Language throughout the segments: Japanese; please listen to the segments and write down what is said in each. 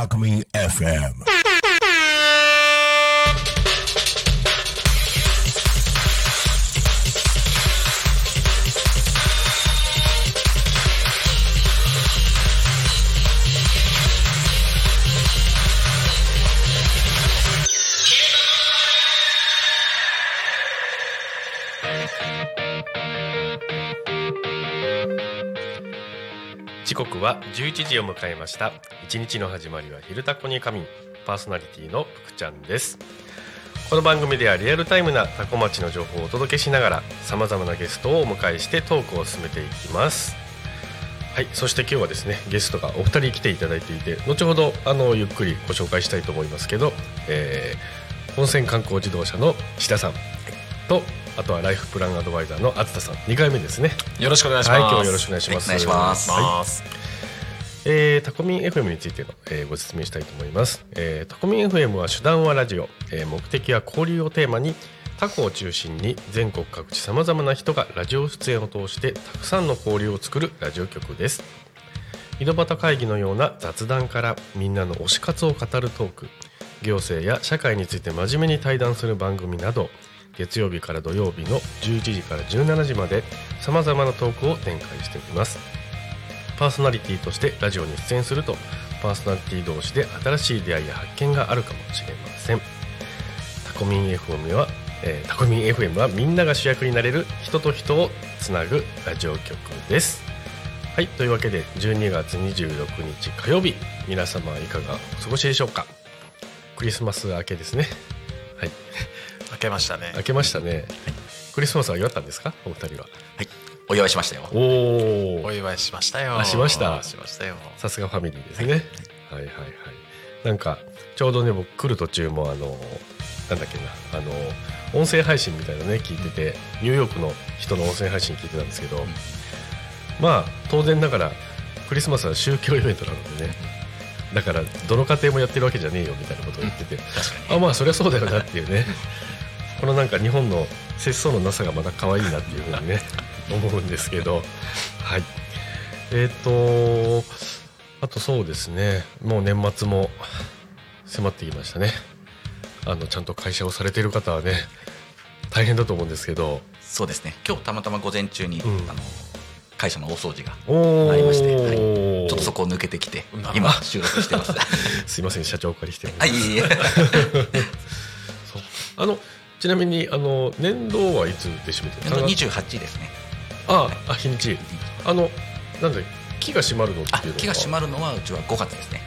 Alchemy FM. 時刻は11時を迎えました。一日の始まりは昼タコに仮眠。パーソナリティの福ちゃんです。この番組ではリアルタイムなタコ町の情報をお届けしながらさまざまなゲストをお迎えしてトークを進めていきます。はいそして今日はですねゲストがお二人来ていただいていて後ほどあのゆっくりご紹介したいと思いますけど、えー、温泉観光自動車の志田さんとあとはライフプランアドバイザーの厚田さん。2回目ですね。よろしくお願いします。はい今日はよろしくお願いします。お願いします。はい。えータコミン FM についての、えーご説明したいと思います、えータコミン FM は手段はラジオ、えー目的は交流をテーマにタコを中心に全国各地さまざまな人がラジオ出演を通してたくさんの交流を作るラジオ局です。井戸端会議のような雑談からみんなの推し活を語るトーク。行政や社会について真面目に対談する番組など月曜日から土曜日の11時から17時までさまざまなトークを展開しております。パーソナリティとしてラジオに出演するとパーソナリティ同士で新しい出会いや発見があるかもしれません。タコミン FM は、えータコミン FM はみんなが主役になれる人と人をつなぐラジオ局です。はいというわけで12月26日火曜日皆様いかがお過ごしでしょうか。クリスマス明けですね。はい。開けましたね。明けましたね、クリスマスは祝ったんですか？お二人は。はい、お祝いしましたよ。おおお祝いしましたよ。あしました。しましたよ。さすがファミリーですね、はい、はいはいなんかちょうどね僕来る途中もあのなんだっけな。あの音声配信みたいなね聞いててニューヨークの人の音声配信聞いてたんですけど、まあ当然ながらクリスマスは宗教イベントなのでね。だからどの家庭もやってるわけじゃねえよみたいなことを言ってて、あまあそりゃそうだよなっていうね このなんか日本の節操のなさがまた可愛いなっていうふうにね 思うんですけど。はい。えっ、とあとそうですね。もう年末も迫ってきましたね。あのちゃんと会社をされている方はね大変だと思うんですけど。そうですね。今日たまたま午前中に、うん。あの会社の大掃除がありまして、はい、ちょっとそこを抜けてきてな今収録してます。すいません社長お借りしてるんではい、いえいえ。あのちなみにあの年度はいつで締めてるあの28ですね。ああ日にち。あのなんだ木が閉まるのっていうのは？あ気が閉まるのはうちは5月ですね。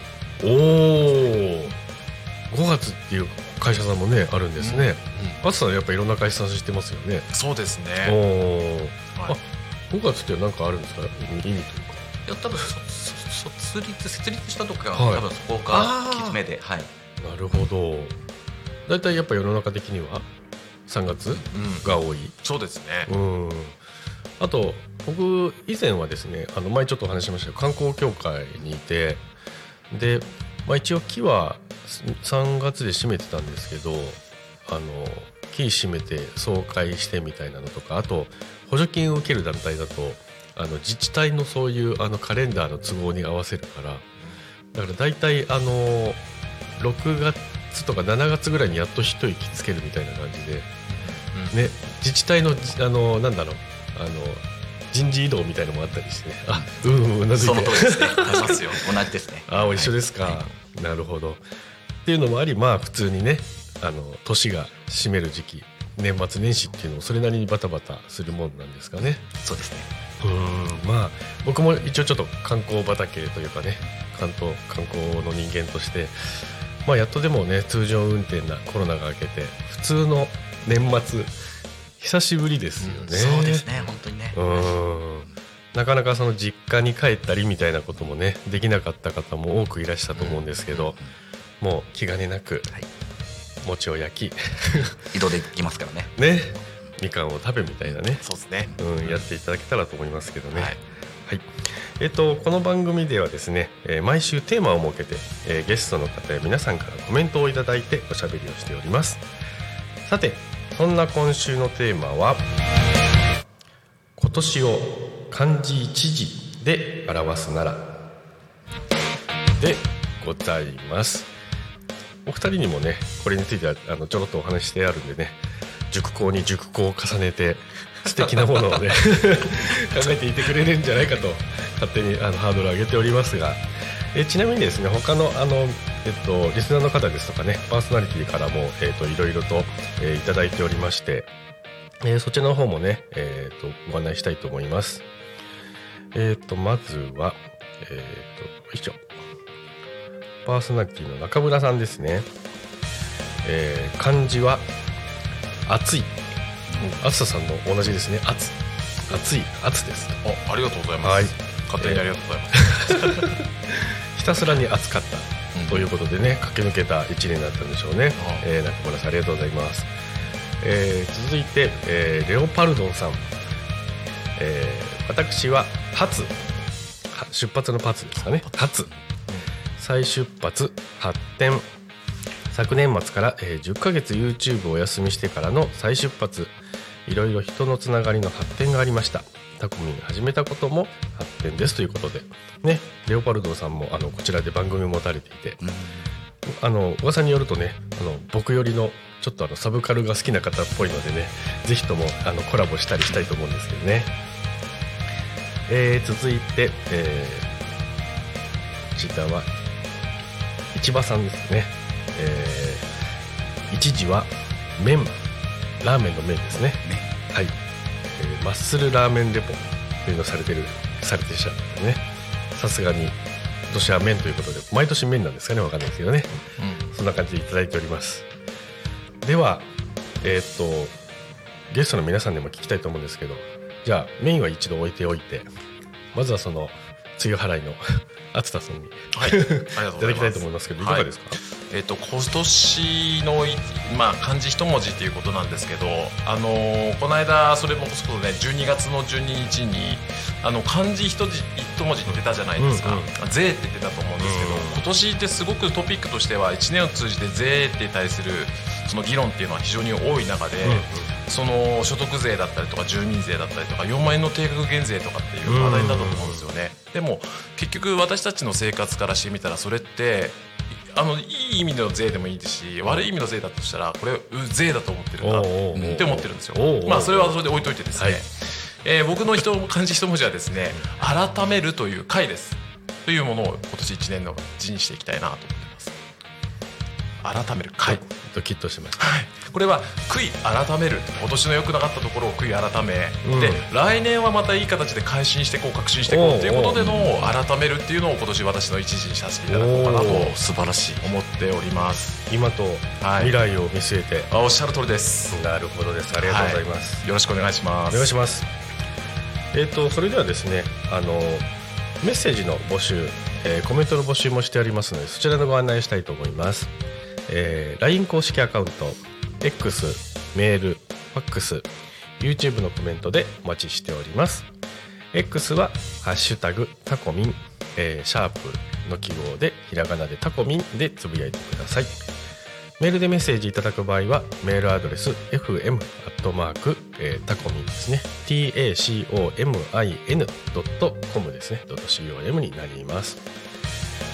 おお5月っていう会社さんもねあるんですね、あつさんやっぱいろんな会社さん知ってますよね？そうですおね。お、はい。あ5月って何かあるんですか？意味というか。いや多分そそ卒立設立した時は、はい。多分そこがきつめで、はい。なるほど。大体やっぱ世の中的には？3月うん。が多いそうですね。うんあと僕以前はですねあの前ちょっとお話ししましたけど観光協会にいてで、まあ、一応木は3月で閉めてたんですけどあの木閉めて総会してみたいなのとかあと補助金を受ける団体だとあの自治体のそういうあのカレンダーの都合に合わせるからだから大体あの6月とか7月ぐらいにやっと一息つけるみたいな感じで。ね、自治体のあのなんだろう。あの人事異動みたいのもあったりして。ねあうんうんうなずいそのて通りですね。ありますよ。同じですね。あ一緒ですか、なるほど。っていうのもありまあ普通にねあの年が締める時期年末年始っていうのもそれなりにバタバタするもんなんですかね。そうですね。うん。まあ僕も一応ちょっと観光畑というかね関東観光の人間としてまあやっとでもね通常運転なコロナが明けて普通の年末。久しぶりですよね、そうですね本当にね。うん。なかなかその実家に帰ったりみたいなこともねできなかった方も多くいらっしたと思うんですけど、もう気兼ねなくはい。餅を焼き。移動できますからね。ね。みかんを食べみたいなね、そうですね。うん、やっていただけたらと思いますけどね。はい。はい。えっと、この番組ではですね、えー毎週テーマを設けて、えーゲストの方や皆さんからコメントをいただいておしゃべりをしております。さてそんな今週のテーマは今年を漢字一字で表すなら。でございます。お二人にもねこれについてはあのちょろっとお話ししてあるんでね熟考に熟考を重ねて素敵なものをね 考えていてくれるんじゃないかと勝手にあのハードルを上げておりますがえちなみにですね他のあの、えっと、リスナーの方ですとかねパーソナリティからも、えっと、いろいろと、えーいただいておりまして、えーそちらの方もね、えっとご案内したいと思います。えっとまずはえっとよいしょ。パーソナリティの中村さんですね、えー漢字は暑い。暑ささんの同じですね。暑暑い。暑です。おありがとうございます、はい。勝手にありがとうございます、ひたすらに暑かったということでね駆け抜けた1年だったんでしょうね、えー中村さんありがとうございます、えー続いて、えーレオパルドンさん、えー私は初は出発のパツですかね。初再出発発展。昨年末から、えー10ヶ月 YouTube をお休みしてからの再出発。いろいろ人のつながりの発展がありましたタコミン始めたことも発展ですということでねレオパルドンさんもあのこちらで番組を持たれていてあの噂によるとねあの僕よりのちょっとあのサブカルが好きな方っぽいのでねぜひともあのコラボしたりしたいと思うんですけどね、えー続いて、えーこちらは市場さんですね、えー一時は麺ラーメンの麺ですね。はい、えーマッスルラーメンレポというのをされてるされてしゃるんでね。さすがに今年は麺ということで毎年麺なんですかねわかんないですけどね。そんな感じでいただいております。ではえーっとゲストの皆さんにも聞きたいと思うんですけどじゃあメインは一度置いておいてまずはその梅雨払いの。厚田さん。にはい、ありがとうございます。いただきたいと思いますけどい。かがですか、えっと今年のいまあ漢字一文字っていうことなんですけど、あのーこの間それもそうね12月の12日にあの漢字一字一文字って出たじゃないですか。うんうん「税」って出たと思うんですけど、うん。今年ってすごくトピックとしては1年を通じて税って対するその議論っていうのは非常に多い中で、うんうんその所得税だったりとか住民税だったりとか4万円の定額減税とかっていう話題だと思うんですよね。でも結局私たちの生活からしてみたらそれってあのいい意味の税でもいいですし悪い意味の税だとしたらこれう税だと思ってるんだおうおう。おうって思ってるんですよ。まあそれはそれで置いといてですね、はい。えー僕の人漢字一文字はですね改めるという回ですというものを今年1年の字にしていきたいなと。思って改める回、ドキッとしました。はい。これは悔い改める今年の良くなかったところを悔い改め、うん。で来年はまたいい形で改心していこう革新していこうということでの改めるっていうのを今年私の一時にさせていただこうかなと素晴らしい思っております。今とはい。未来を見据えて、あおっしゃる通りです。なるほどです。ありがとうございます、よろしくお願いします。お願いします。えっ、とそれではですねあのメッセージの募集、えーコメントの募集もしておりますのでそちらのご案内したいと思います、えー LINE 公式アカウント X メールファックス YouTube のコメントでお待ちしております。X は「ハッシュタグタコミン」えーシャープの記号でひらがなでタコミンでつぶやいてください。メールでメッセージいただく場合はメールアドレス fm アットマークタコミンですね。Tacomin.com ですね .com になります。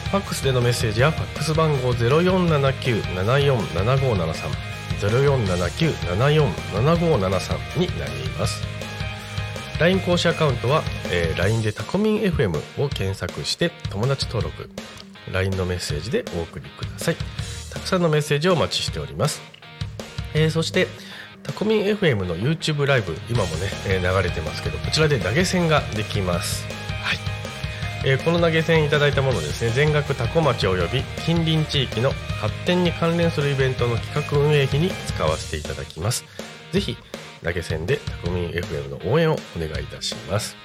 ファックスでのメッセージはファックス番号0479747573 0479747573になります。LINE 公式アカウントは、えー LINE でタコミン FM を検索して友達登録 LINE のメッセージでお送りください。たくさんのメッセージをお待ちしております、えーそしてタコミン FM の YouTube ライブ今もね、えー流れてますけどこちらで投げ銭ができます。えーこの投げ銭いただいたものですね。全額多古町及び近隣地域の発展に関連するイベントの企画運営費に使わせていただきます。ぜひ投げ銭でタコミン FM の応援をお願いいたします。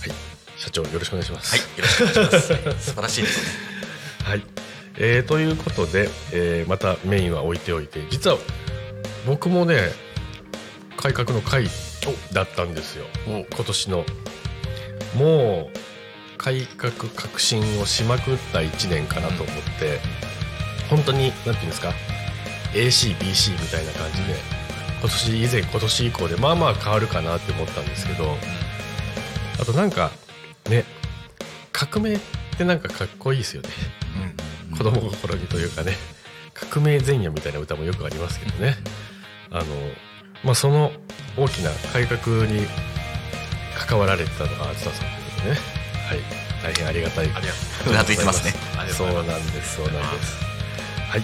はい。社長よろしくお願いします。はい、よろしくお願いします。素晴らしいですね。はい、えーということで、えーまたメインは置いておいて実は僕もね改革の会だったんですよ。今年の。もう改革革新をしまくった1年かなと思って、本当に何ていうんですか ACBC みたいな感じで今年以前今年以降でまあまあ変わるかなって思ったんですけど、あとなんかね革命ってなんかかっこいいですよね、子供心にというかね。革命前夜みたいな歌もよくありますけどね。あのまあその大きな改革に関わられてたのがあずささんということでねはい。大変ありがたい。ありがうなずいてますね。そうなんですそうなんです。はい。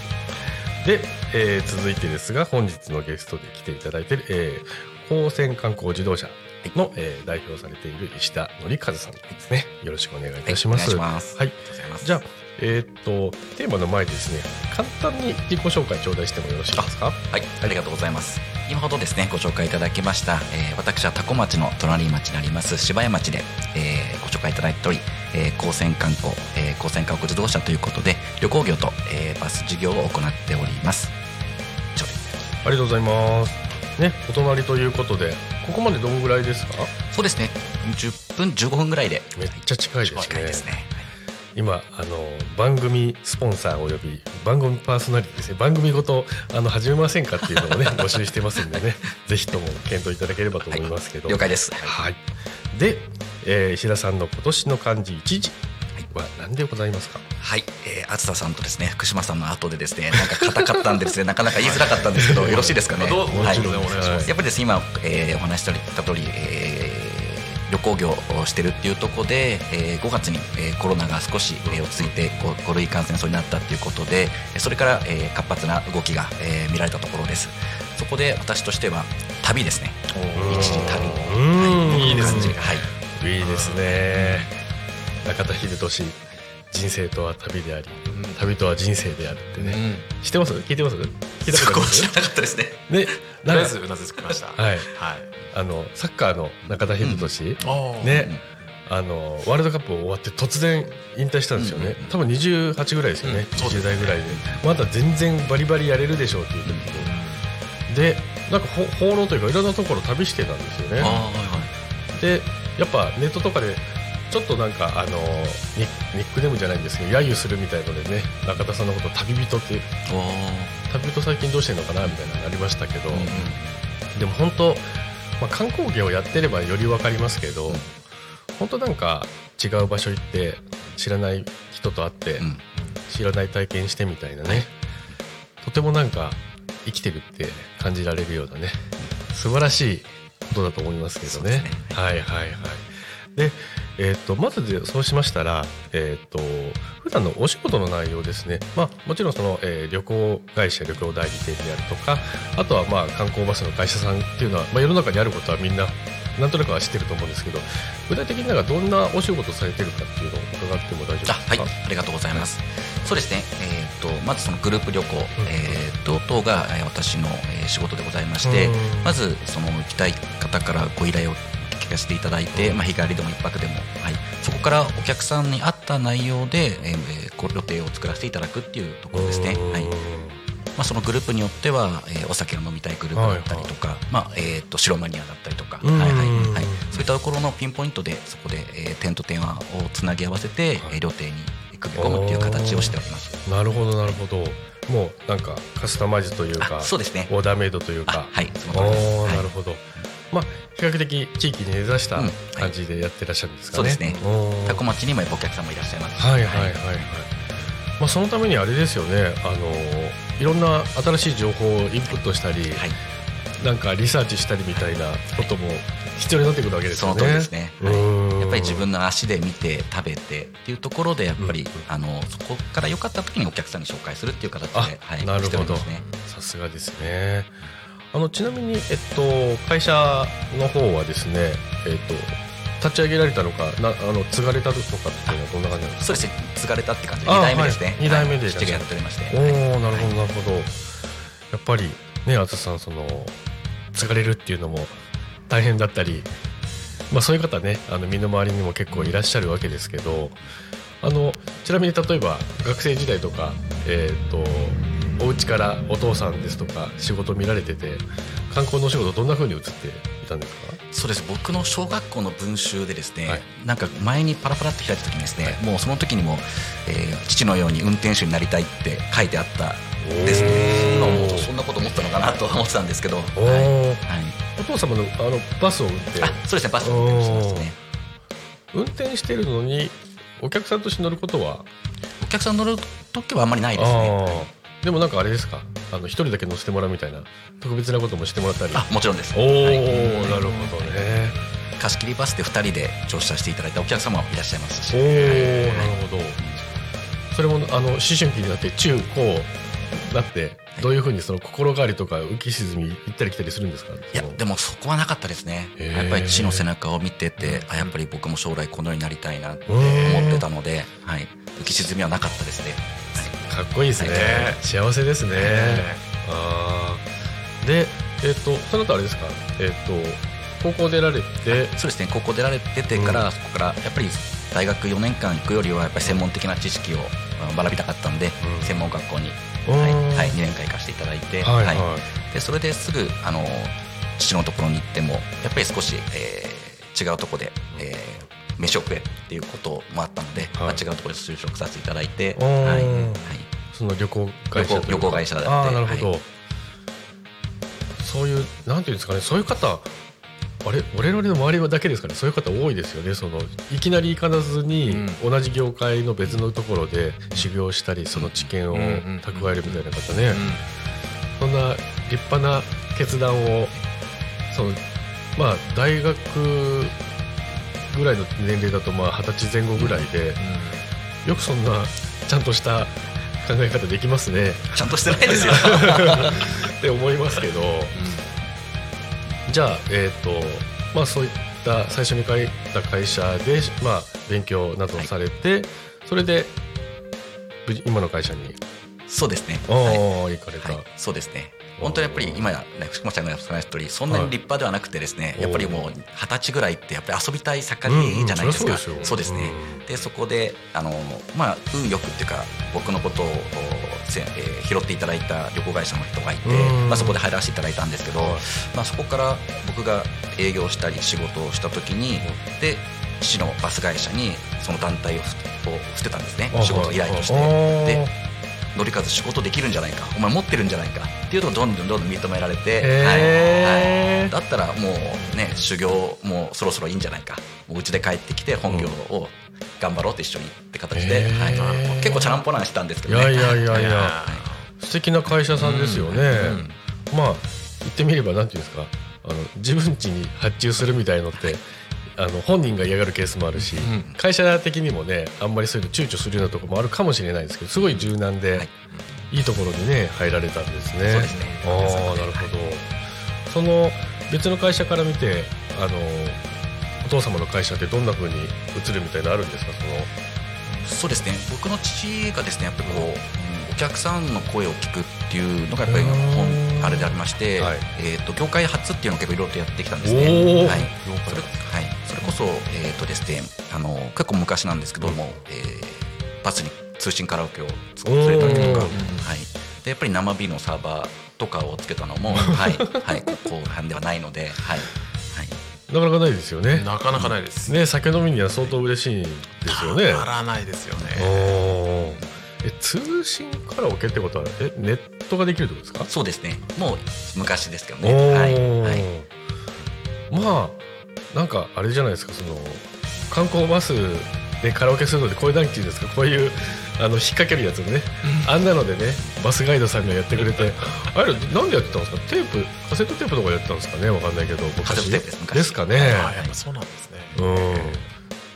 で、えー続いてですが本日のゲストで来ていただいている、えー、高専観光自動車の、えー代表されている石田則和さんですね。よろしくお願いいたします、はいお願いします。はい。じゃあえーっとテーマの前にですね簡単に自己紹介頂戴してもよろしいですか？はい、ありがとうございます。今ほどですね、ご紹介いただきました、えー私は多古町の隣町になります芝屋町で、えーご紹介いただいており、えー高専観光、えー高専観光自動車ということで、旅行業と、えーバス事業を行っております。以上です。ありがとうございますねお隣ということでここまでどんぐらいですか？そうですね、10分、15分ぐらいで、めっちゃ近いですね近いですね。今あの番組スポンサーおよび番組パーソナリティですね。番組ごとあの始めませんかっていうのをね 募集してますんでね。ぜひとも検討いただければと思いますけど、了解です。はい。で、えー石田さんの今年の漢字一字は何でございますか？はい、えー、厚田さんとですね、福島さんの後でですね、なんか硬かったんでですね、なかなか言いづらかったんですけど、よろしいですかね？どうもはい。ちろんお願いします。やっぱりですね今、えーお話しした通り、えー旅行業をしてるっていうところで、えー5月に、えーコロナが少し、えー落ち着いてこう5類感染症になったっていうことでそれから、えー活発な動きが、えー見られたところです。そこで私としては旅ですね。一時旅。うん。はい。いいですね。はい。いいですね。中田秀俊人生とは旅であり、旅とは人生であるってね、うん。知ってます？聞いてます？聞いたそこと知らなかったですね。ね とりあえずうなずきました。はい。はい。あのサッカーの中田秀俊、あーね、あのワールドカップ終わって突然引退したんですよね、うんうんうん。多分28ぐらいですよね、うん。そうです20代ぐらいで。まだ全然バリバリやれるでしょうっていう時に、でなんかほ放浪というかいろんなところ旅してたんですよね。はいはい。でやっぱネットとかでちょっとなんかあのニニックネームじゃないんですけど揶揄するみたいのでね中田さんのこと旅人ってお旅人最近どうしてんのかなみたいなのありましたけど、ーうんうん。でも本当、まあ、観光業をやってればより分かりますけど、本当なんか違う場所行って知らない人と会って、うん。知らない体験してみたいなねとてもなんか生きてるって感じられるようなね素晴らしいことだと思いますけどね。ね。はいはいはい。で、えー、とまずでそうしましたら、えー、と普段のお仕事の内容ですね、まあ、もちろんその、えー旅行会社旅行代理店であるとかあとはまあ観光バスの会社さんっていうのは、まあ、世の中にあることはみんななんとなくは知ってると思うんですけど具体的になんかどんなお仕事されてるかっていうのを伺っても大丈夫ですか？あはい、ありがとうございます。そうですね、えー、とまずそのグループ旅行、えー、と等がえー私のえー仕事でございましてうん、まずその行きたい方からご依頼を聞かせていただいて、まあ、日帰りでも一泊でも、はい、そこからお客さんに合った内容で、えー、こう予定を作らせていただくっていうところですね。うんはい。まあ、そのグループによっては、えーお酒が飲みたいグループだったりとか、まあえー、と白マニアだったりとか、うんはいはいはい、そういったところのピンポイントでそこで、えー点と点をつなぎ合わせて、えー料亭に組み込むっていう形をしております。なるほどなるほど。もうなんかカスタマイズというかあそうですね。オーダーメイドというか。あはいそのお通りです。はい。ーなるほど、まあ比較的地域に根ざしたうん感じでやってらっしゃるんですかね、そうですね。おー。タコ町にもやっぱお客さんもいらっしゃいます。しはいはいはいはい、まあ、そのためにあれですよね。あのいろんな新しい情報をインプットしたり、はい。なんかリサーチしたりみたいなことも必要になってくるわけですそのよね。通りですね、うはい。やっぱり自分の足で見て食べてっていうところでやっぱり、うん。あのそこから良かった時にお客さんに紹介するっていう形で、あはい、なるほど。さすがですね。あのちなみに、えっと、会社の方はですね、えっと、立ち上げられたのかなあの継がれたのかっていうのはどんな感じなんですか？そうですね。継がれたって感じで。あ2代目ですね、はい。二代目で父がやっておりまして。おおなるほどなるほど、やっぱりね淳さんその継がれるっていうのも大変だったり、まあ、そういう方ねあの身の回りにも結構いらっしゃるわけですけどあのちなみに例えば学生時代とか、えー、とお家からお父さんですとか仕事見られてて観光のお仕事どんな風に移っていたんですか？そうです。僕の小学校の文集でですね、はい。なんか前にパラパラって開いた時にですね、もうその時にも、えー父のように運転手になりたいって書いてあったですね。今思うとそんなこと思ったのかなとは思ってたんですけど、はい。はい、お父様のあのバスを運転。あそうですね。バスの運転手ですね。運転してるのにお客さんとして乗ることは？お客さん乗る時はあんまりないですねでもなんかあれですか？あの一人だけ乗せてもらうみたいな特別なこともしてもらったり。あもちろんです。おお、はい。なるほどね。貸し切りバスで2人で乗車していただいたお客様もいらっしゃいますし。おお、はい。なるほど。それもあの思春期になって中高なってどういうふうにその心変わりとか浮き沈み行ったり来たりするんですか？いやでもそこはなかったですね。やっぱり父の背中を見ててあやっぱり僕も将来このようになりたいなってうん。思ってたので、はい、浮き沈みはなかったですね、かっこいいですね、ね幸せですね、ねああでえっ、とその後あれですか？えっ、と高校出られて。そうですね。高校出られててから、そこからやっぱり大学4年間行くよりはやっぱり専門的な知識をうん学びたかったんで、うん。専門学校に、うんはい。はい、2年間行かせていただいて、はいはい、でそれですぐあの父のところに行ってもやっぱり少し、えー違うところで、えー飯を食えっていうこともあったので、はい。まあ、違うところで就職させていただいて、はい。はい、その旅行会社旅行旅行会社だって。ああなるほど、はい。そういうなんていうんですかね。そういう方あれ我々の周りだけですかね。そういう方多いですよね。そのいきなり行かずに、同じ業界の別のところで修行したりその知見を蓄えるみたいな方ね、そんな立派な決断をそのまあ大学ぐらいの年齢だとまあ二十歳前後ぐらいで、よくそんなちゃんとした考え方できますね。ちゃんとしてないですよ。って思いますけど、じゃあえっ、とまあそういった最初に書いた会社でまあ勉強などをされて、それで今の会社に。そうですね。行かれた、はい、そうですね本当にやっぱり今や、ね、福間ちゃんが話した通りそんなに立派ではなくてですね、はいやっぱりもう二十歳ぐらいってやっぱり遊びたい盛りじゃないですか、うんうんそうですよ。そうですね、うん。でそこであのまあ運よくっていうか僕のことをせ、えー拾っていただいた旅行会社の人がいて、うん。まあ、そこで入らせていただいたんですけど、はい。まあ、そこから僕が営業したり仕事をした時に、で市のバス会社にその団体を捨てたんですね。仕事依頼として。で乗り数仕事できるんじゃないかお前持ってるんじゃないかっていうのをどんどんどんどん認められて、はいはい、だったらもうね修行もそろそろいいんじゃないか。もう家で帰ってきて本業を頑張ろうって一緒にって形で、はい、結構チャランポランしてたんですけどね。いやいやいやいや、素敵な会社さんですよね、まあ言ってみればなんていうんですかあの自分家に発注するみたいのってあの本人が嫌がるケースもあるし、ん。会社的にもねあんまりそういうの躊躇するようなところもあるかもしれないですけどすごい柔軟で、はい。い、いところにね入られたんですね。そうですね。ああなるほど。その別の会社から見てあのお父様の会社ってどんな風に映るみたいなのあるんですか？その。そうですね。僕の父がですねやっぱりこう、うんお客さんの声を聞くっていうのがやっぱり本あれでありまして、はい。えー、と業界初っていうのを結構いろいろとやってきたんですね。はい。それはい、そえーとですね、あの結構昔なんですけども、えーバスに通信カラオケを作れたりとか、はい、でやっぱり生ビールのサーバーとかをつけたのも、は いはい、後半ではないので、はいはい、なかなかないですよね。なかなかないです。ね酒飲みには相当嬉しいんですよね。たまらないですよおね。ーえ通信カラオケってことはえネットができるってことですか？そうですねもう昔ですけどおね。はいーはいまあなんかあれじゃないですかその観光バスでカラオケするのでこういう何て言うんですかこういうあの引っ掛けるやつね、あんなのでねバスガイドさんがやってくれて あれなんでやってたんですか？テープカセットテープとかやってたんですかね？わかんないけど昔ですかね、あやっぱそうなんですね。うん。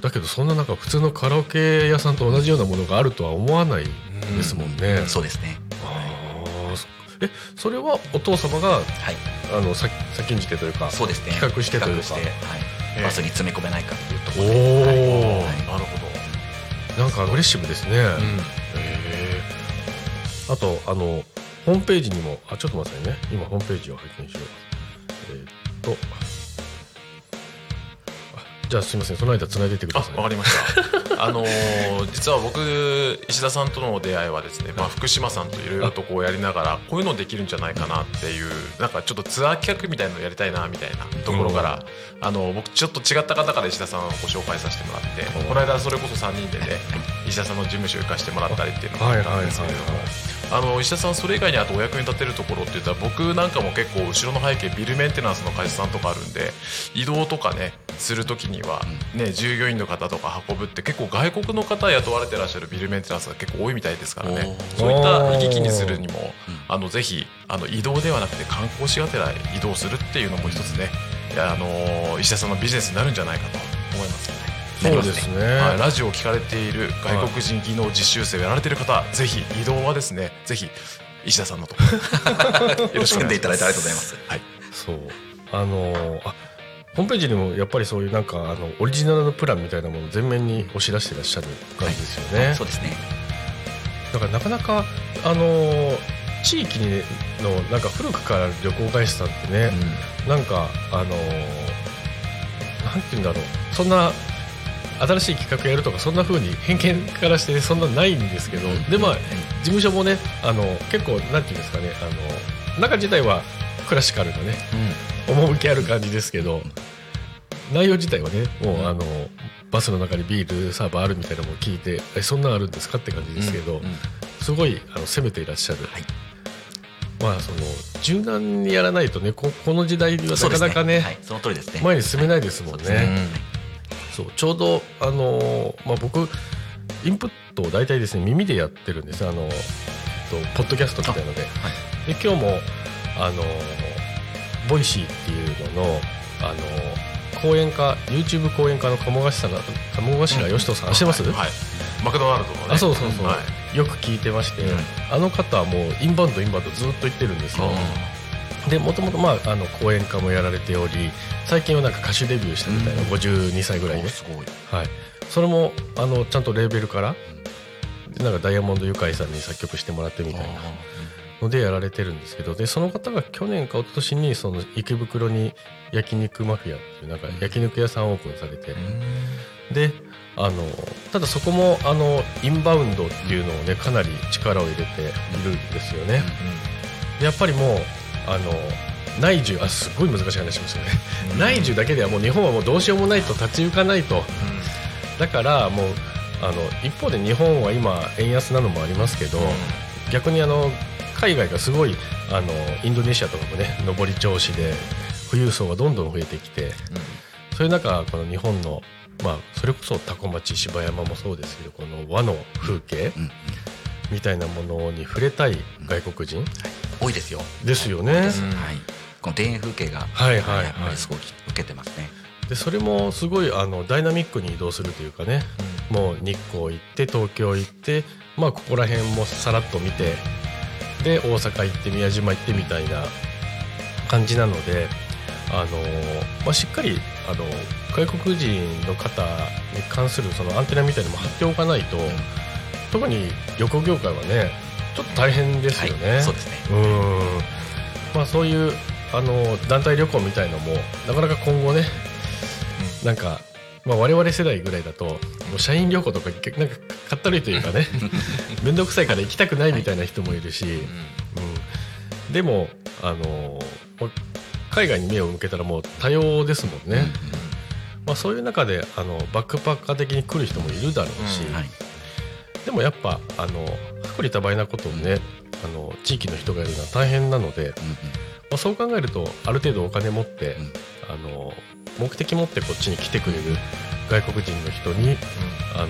だけどそんななんか普通のカラオケ屋さんと同じようなものがあるとは思わないですもんね。そうですね。あー。そえそれはお父様がはい。あのさ先んじてというかそうですね。企画してというか。はい。ええ。バスに詰め込めないかっていうとこおろで。はい。お、はい。なるほなんかアグレッシブですね。ど。へえあとあのホームページにもあちょっと待ってね。今ホームページを拝見しよう、えとあじゃあすみませんその間繋いでいてくださいあわかりました。あのー 実は僕石田さんとの出会いはですね、まあ、福島さんといろいろとこうやりながらこういうのできるんじゃないかなっていうなんかちょっとツアー企画みたいなのやりたいなみたいなところから、あの僕ちょっと違った方から石田さんをご紹介させてもらってこの間それこそ3人でね石田さんの事務所行かしてもらったりっていうのがあったんですけれども。あの石田さんそれ以外にあとお役に立てるところって言ったら僕なんかも結構後ろの背景ビルメンテナンスの会社さんとかあるんで移動とかねする時には、ね、従業員の方とか運ぶって結構外国の方雇われてらっしゃるビルメンテナンスが結構多いみたいですからね。おそういった行き来にするにもあのぜひあの移動ではなくて観光しがてら移動するっていうのも一つねあの石田さんのビジネスになるんじゃないかと思いますよね。そうですね。はい、ラジオを聞かれている外国人技能実習生をやられている方、ぜひ移動はですねぜひ石田さんのと。こ ろよろしくお願いいただいてありがとうございます。はい。そう。あのーあホームページにもやっぱりそういうなんかあのオリジナルのプランみたいなものを全面に押し出してらっしゃる感じですよね、そうですね。だからなかなかあのー地域にのなんか古くから旅行会社さんってね、なんかあのーなんて言うんだろう。そんな新しい企画やるとかそんな風に偏見からしてそんなないんですけど、うん。でまあ事務所もねあの結構なんていうんですかねあの中自体はクラシカルなね趣ある感じですけど内容自体はねもう、あのバスの中にビールサーバーあるみたいなのも聞いてえそんなんあるんですかって感じですけど、すごいあの攻めていらっしゃる、はい。まあその柔軟にやらないとねここの時代はなかなかねはい、その通りですね。前に進めないですもんそうですね。そうちょうどあのーまあ僕インプットを大体ですね耳でやってるんですあの、えっとポッドキャストみたいので。で今日もあのー Voicy っていうののあのー講演家 YouTube 講演家の鴨頭鴨頭義人さん、知ってます、はい。マクドナルドのね。あそうそうそう、はい。よく聞いてまして、うん。あの方はもうインバウンドインバウンドずっと言ってるんですよ、でもともとまああの講演家もやられており最近はなんか歌手デビューしたみたいな、うん。52歳ぐらいで、すごい。はい、それもあのちゃんとレーベルから、でなんかダイヤモンドユカイさんに作曲してもらってみたいなのでやられてるんですけどでその方が去年か一昨年にその池袋に焼肉マフィアっていうなんか焼肉屋さんオープンされて、であのただそこもあのインバウンドっていうのをねかなり力を入れているんですよね。でやっぱりもうあの内需あすごい難しい話しますよね、内需だけではもう日本はもうどうしようもないと立ち行かないと。だからもうあの一方で日本は今円安なのもありますけど、逆にあの海外がすごいあのインドネシアとかもね上り調子で富裕層がどんどん増えてきて、そういう中この日本のまあそれこそ多古町芝山もそうですけどこの和の風景うんみたいなものに触れたい外国人？多いですよ。ですよね。はい。この田園風景がはいはいはい。やっぱりすごい受けてますね。でそれもすごいあのダイナミックに移動するというかね、もう日光行って東京行ってまあここら辺もさらっと見てで大阪行って宮島行ってみたいな感じなのであの、まあ、しっかりあの外国人の方に関するそのアンテナみたいなのも張っておかないと、特に旅行業界はねちょっと大変ですよね。はいそうですね。うん。まあそういうあの団体旅行みたいのもなかなか今後ね、なんか、まあ、我々世代ぐらいだともう社員旅行とかなんかかったるいというかね 面倒くさいから行きたくないみたいな人もいるし、うん、でもあのまあ海外に目を向けたらもう多様ですもんね、まあ、そういう中であのバックパッカー的に来る人もいるだろうし、うん。はいでもやっぱあの薄利多売なことをねあの地域の人がやるのは大変なので、まあ、そう考えるとある程度お金持って、うん。あの目的持ってこっちに来てくれる外国人の人に、あ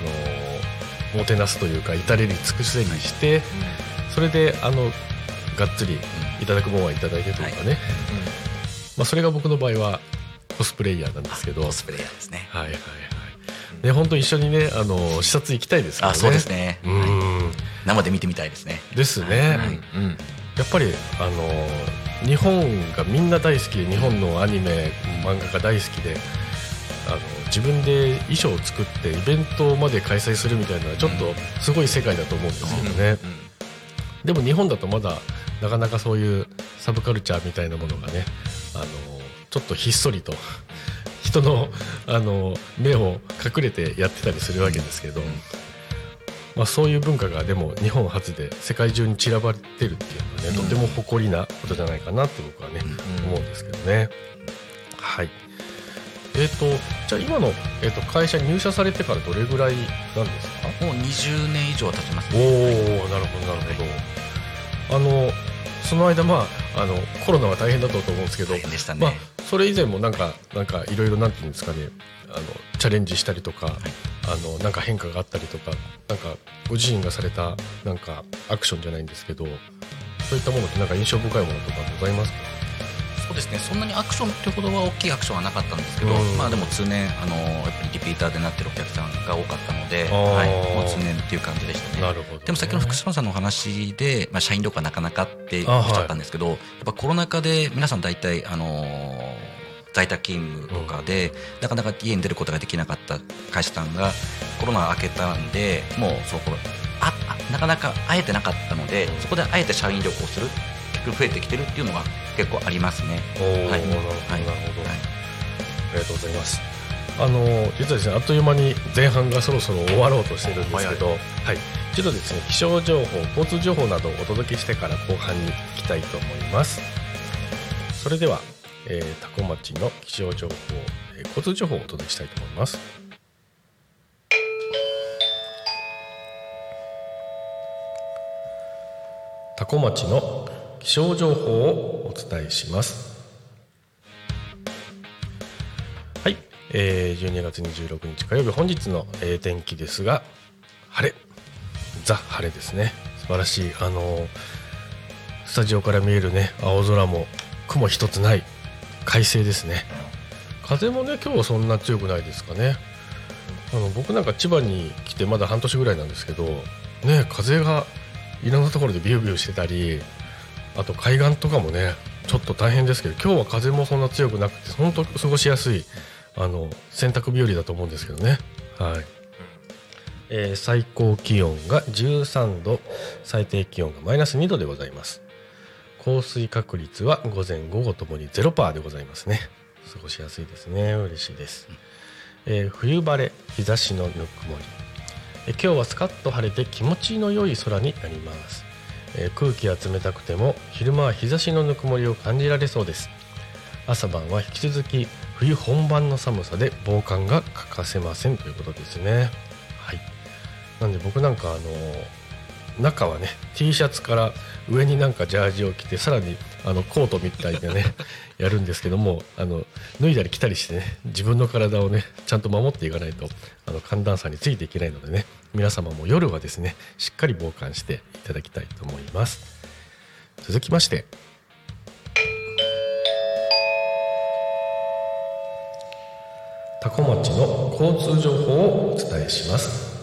のもてなすというか至れり尽くせりして、それであのがっつりいただくものはいただいてというかね、まあ、それが僕の場合はコスプレイヤーなんですけど。コスプレイヤーですね。はいはいはい。ね本当一緒にねあの視察行きたいですね。あそうですね。うーん。生で見てみたいですね。ですね、はい。やっぱりあの日本がみんな大好きで日本のアニメ漫画が大好きであの自分で衣装を作ってイベントまで開催するみたいなちょっとすごい世界だと思うんですけどね、でも日本だとまだなかなかそういうサブカルチャーみたいなものがねあのちちょっとひっそりと人のあの目を隠れてやってたりするわけですけど、まあ、そういう文化がでも日本初で世界中に散らばってるっていうのはね、とても誇りなことじゃないかなって僕はね、思うんですけどね。はい。えー、とじゃあ今の、えー、と会社に入社されてからどれぐらいなんですか？もう20年以上は経ちますおおなるほどなるほど。あのその間まああのコロナは大変だったと思うんですけど、ね。まあそれ以前もなんかなんかいろいろなんていうんですかね。あのチャレンジしたりとか、あのなんか変化があったりとかなんかご自身がされたなんかアクションじゃないんですけどそういったものってなんか印象深いものとかございますか？そうですね。そんなにアクションってほどは大きいアクションはなかったんですけど、うん。まあでも通年あのやっぱりリピーターでなってるお客さんが多かったので、はい、もう通年っていう感じでしたね。なるほどね。でも先ほど福島さんのお話で、まあ、社員旅行はなかなかっておっしゃったんですけど、やっぱコロナ禍で皆さん大体、あのー在宅勤務とかで、なかなか家に出ることができなかった会社さんがコロナ明けたんでもうそこああなかなか会えてなかったのでそこであえて社員旅行する結局増えてきてるっていうのが結構ありますね。はい。なるほど、はい。なるほど、はい。ありがとうございます。あの実はですねあっという間に前半がそろそろ終わろうとしてるんですけど、はい。一度ですね気象情報交通情報などをお届けしてから後半に行きたいと思います。それでは、えー、多古町の気象情報、えー交通情報をお届けしたいと思います。多古町の気象情報をお伝えします。はい、えー、12月26日火曜日本日の、えー天気ですが晴れ。ザ晴れですね。素晴らしい。あのースタジオから見えるね青空も雲一つない快晴ですね。風もね今日はそんな強くないですかね。あの僕なんか千葉に来てまだ半年ぐらいなんですけどね風がいろんなところでビュービューしてたりあと海岸とかもねちょっと大変ですけど今日は風もそんな強くなくて本当過ごしやすいあの洗濯日和だと思うんですけどね。はい、えー最高気温が13度最低気温がマイナス2度でございます。降水確率は午前午後ともに0%でございますね。過ごしやすいですね。嬉しいです、えー冬晴れ日差しのぬくもり。えー今日はスカッと晴れて気持ちの良い空になります、えー空気が冷たくても昼間は日差しのぬくもりを感じられそうです。朝晩は引き続き冬本番の寒さで防寒が欠かせませんということですね。はい。なんで僕なんかあの中はね T シャツから上になんかジャージを着てさらにあのコートみたいでね やるんですけどもあの脱いだり着たりしてね自分の体をねちゃんと守っていかないとあの寒暖差についていけないのでね皆様も夜はですねしっかり防寒していただきたいと思います。続きまして。多古町の交通情報をお伝えします。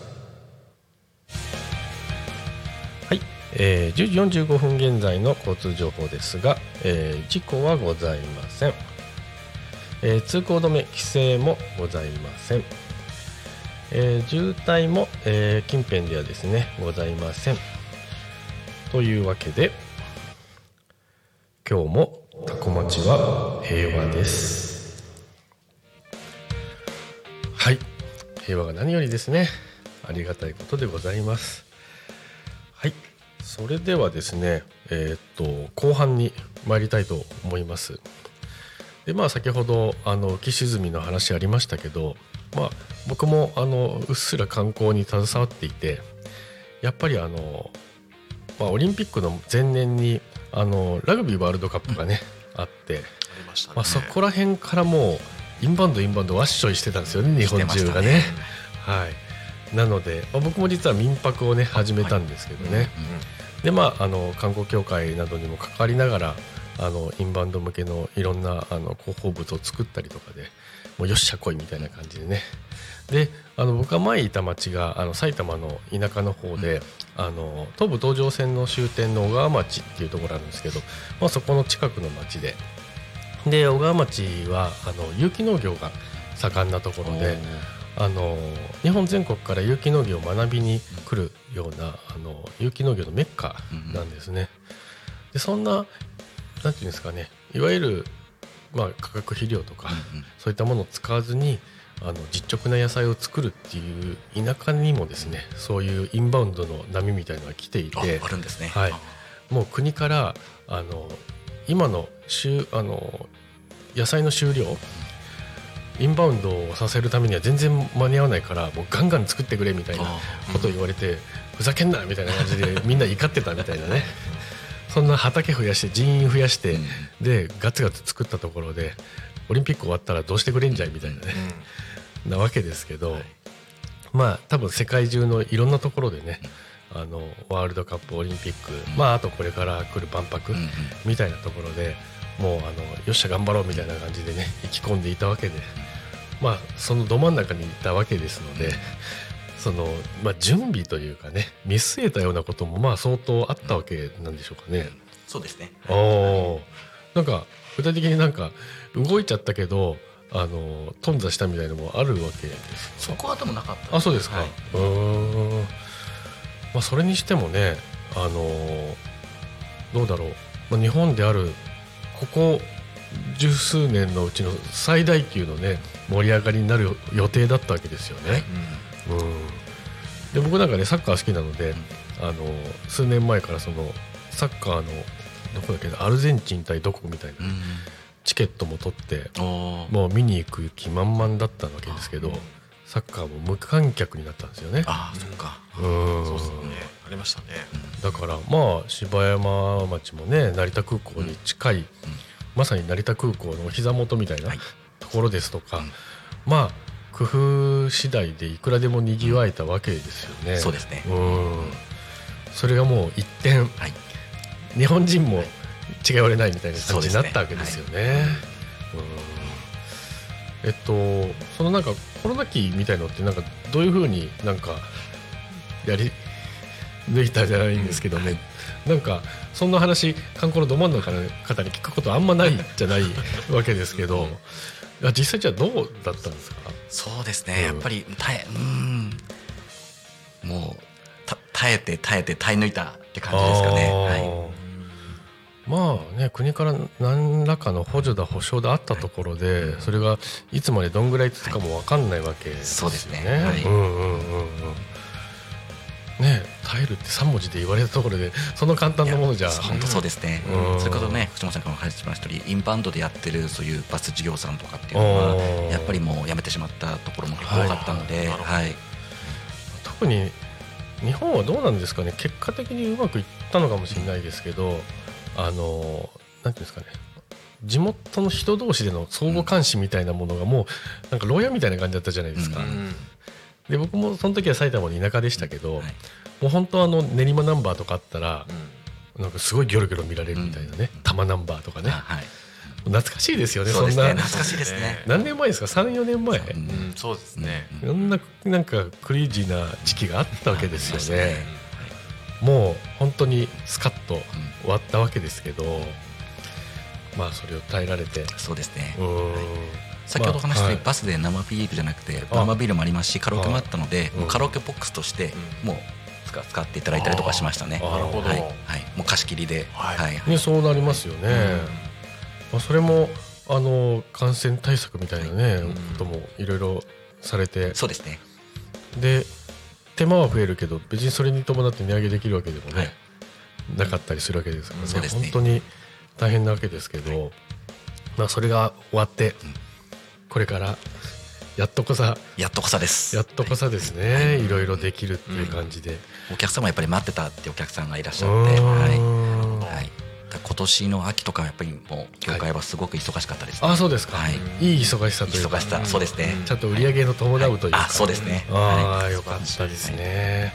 はい、えー10時45分現在の交通情報ですが、えー事故はございません、えー通行止め規制もございません、えー渋滞も、えー近辺ではですねございません。というわけで今日も多古町は平和です。はい。平和が何よりですね。ありがたいことでございます。はい。それではですねえーっと後半に参りたいと思います。でまあ先ほどあの浮き沈みの話ありましたけどまあ僕もあのうっすら観光に携わっていてやっぱりあの、まあ、オリンピックの前年にあのラグビーワールドカップがね、あってありましたね。まあ、そこら辺からもうインバウンドインバウンドワッショイしてたんですよね日本中がね。はい、なので、まあ、僕も実は民泊をね始めたんですけどね、でまああの観光協会などにも関わりながらあのインバウンド向けのいろんなあの広報物を作ったりとかでもうよっしゃ来いみたいな感じでね。であの僕が前いた町があの埼玉の田舎の方で、あの東武東上線の終点の小川町っていうところあるんですけど、まあ、そこの近くの町で。で小川町はあの有機農業が盛んなところであの日本全国から有機農業を学びに来るようなあの有機農業のメッカなんですね。でそんななんていうんですかね。いわゆるまあ、化学肥料とか、うんうん。そういったものを使わずにあの実直な野菜を作るっていう田舎にもですねそういうインバウンドの波みたいのが来ていあてあるんですね。はい。もう国からあの今の収あの野菜の収量インバウンドをさせるためには全然間に合わないからもうガンガン作ってくれみたいなあことを言われてふざけんなみたいな感じでみんな怒ってたみたいなね そんな畑増やして人員増やしてうん。でガツガツ作ったところでオリンピック終わったらどうしてくれんじゃいみたいなねなわけですけど、まあ多分世界中のいろんなところでねあのワールドカップオリンピック、まああとこれから来る万博みたいなところでもうあのよっしゃ頑張ろうみたいな感じでね意気込んでいたわけでまあそのど真ん中にいたわけですので。そのまあ、準備というかね見据えたようなこともまあ相当あったわけなんでしょうかね。そうですね。おおなんか具体的になんか動いちゃったけどあの頓挫したみたいなのもあるわけ。ですそこはでもなかった。あそうですか、はい。うーん。まあそれにしてもねあのどうだろう、まあ、日本であるここ十数年のうちの最大級のね盛り上がりになる予定だったわけですよね。うんで僕なんかねサッカー好きなので、あの数年前からそのサッカーのどこだっけなアルゼンチン対どこみたいなうんチケットも取ってもう見に行く気満々だったわけですけどサッカーも無観客になったんですよね。ああそっか。うん。そうですね。ありましたね。だからまあ柴山町もね成田空港に近い、まさに成田空港のお膝元みたいなはい。ところですとか、うん。まあ工夫次第でいくらでもにぎわえたわけですよね。そうですね。うん。それがもう一転はい。日本人も違いわれないみたいな感じになったわけですよね。うん。えっとそのなんかコロナ期みたいのってなんかどういうふうになんかやり抜いたじゃないんですけどね、なんかそんな話観光のど真ん中の方に聞くことあんまないじゃないわけですけどいや実際じゃあどうだったんですか？そうですね、うん。やっぱり耐えうん。もうた耐えて耐えて耐え抜いたって感じですかね。はい。まあね国から何らかの補助だ保証だあったところで、それがいつまでどんぐらい続くかも分かんないわけですよね。そうですね。はい。うんうんうんうん。ね耐えるって3文字で言われたところでその簡単なものじゃ。本当そうですね。うん。それこそね藤本さんからも話しました通りインバウンドでやってるそういうバス事業さんとかっていうのはうん。やっぱりもうやめてしまったところも結構多かったので、はい。はい。特に日本はどうなんですかね。結果的にうまくいったのかもしれないですけどあのなんていうんですかね。地元の人同士での相互監視みたいなものがもうなんか牢屋みたいな感じだったじゃないですか。うんで僕もその時は埼玉の田舎でしたけど、はい。もう本当あの練馬ナンバーとかあったら、なんかすごいギョロギョロ見られるみたいなね、多摩ナンバーとかね。あはい。懐かしいですよねそそんな。懐かしいですね。何年前ですか？34年前、うんうんそうですね。いろんななんかクレイジーな時期があったわけですよありまね。もう本当にスカッと終わったわけですけどまあそれを耐えられて。そうですね。うーん先ほど話したようにまあバスで生ビールじゃなくてあ。生ビールもありますしカラオケもあったのでカラオケボックスとしてもう使使っていただいたりとかしましたね。なるほど。はい。はい。もう貸し切りで。はい。はい。ね、そうなりますよね、まあ、それもあの感染対策みたいなね、うん。こともいろいろされて。そうですね。で手間は増えるけど別にそれに伴って値上げできるわけでもね、はい。なかったりするわけですからね。ね。本当に大変なわけですけど、まあ、それが終わって、これからやっとこさやっとこさです。やっとこさですね、い。ろいろできるっていう感じで。お客様やっぱり待ってたってお客さんがいらっしゃうって。はい。はい。今年の秋とかはやっぱりもう業界はすごく忙しかったですね。あそうですか、はい。いい忙しさというか。忙しさ。そうですね。ちゃんと売り上げの伴うというか、あそうですね。あはあ、よかったですね。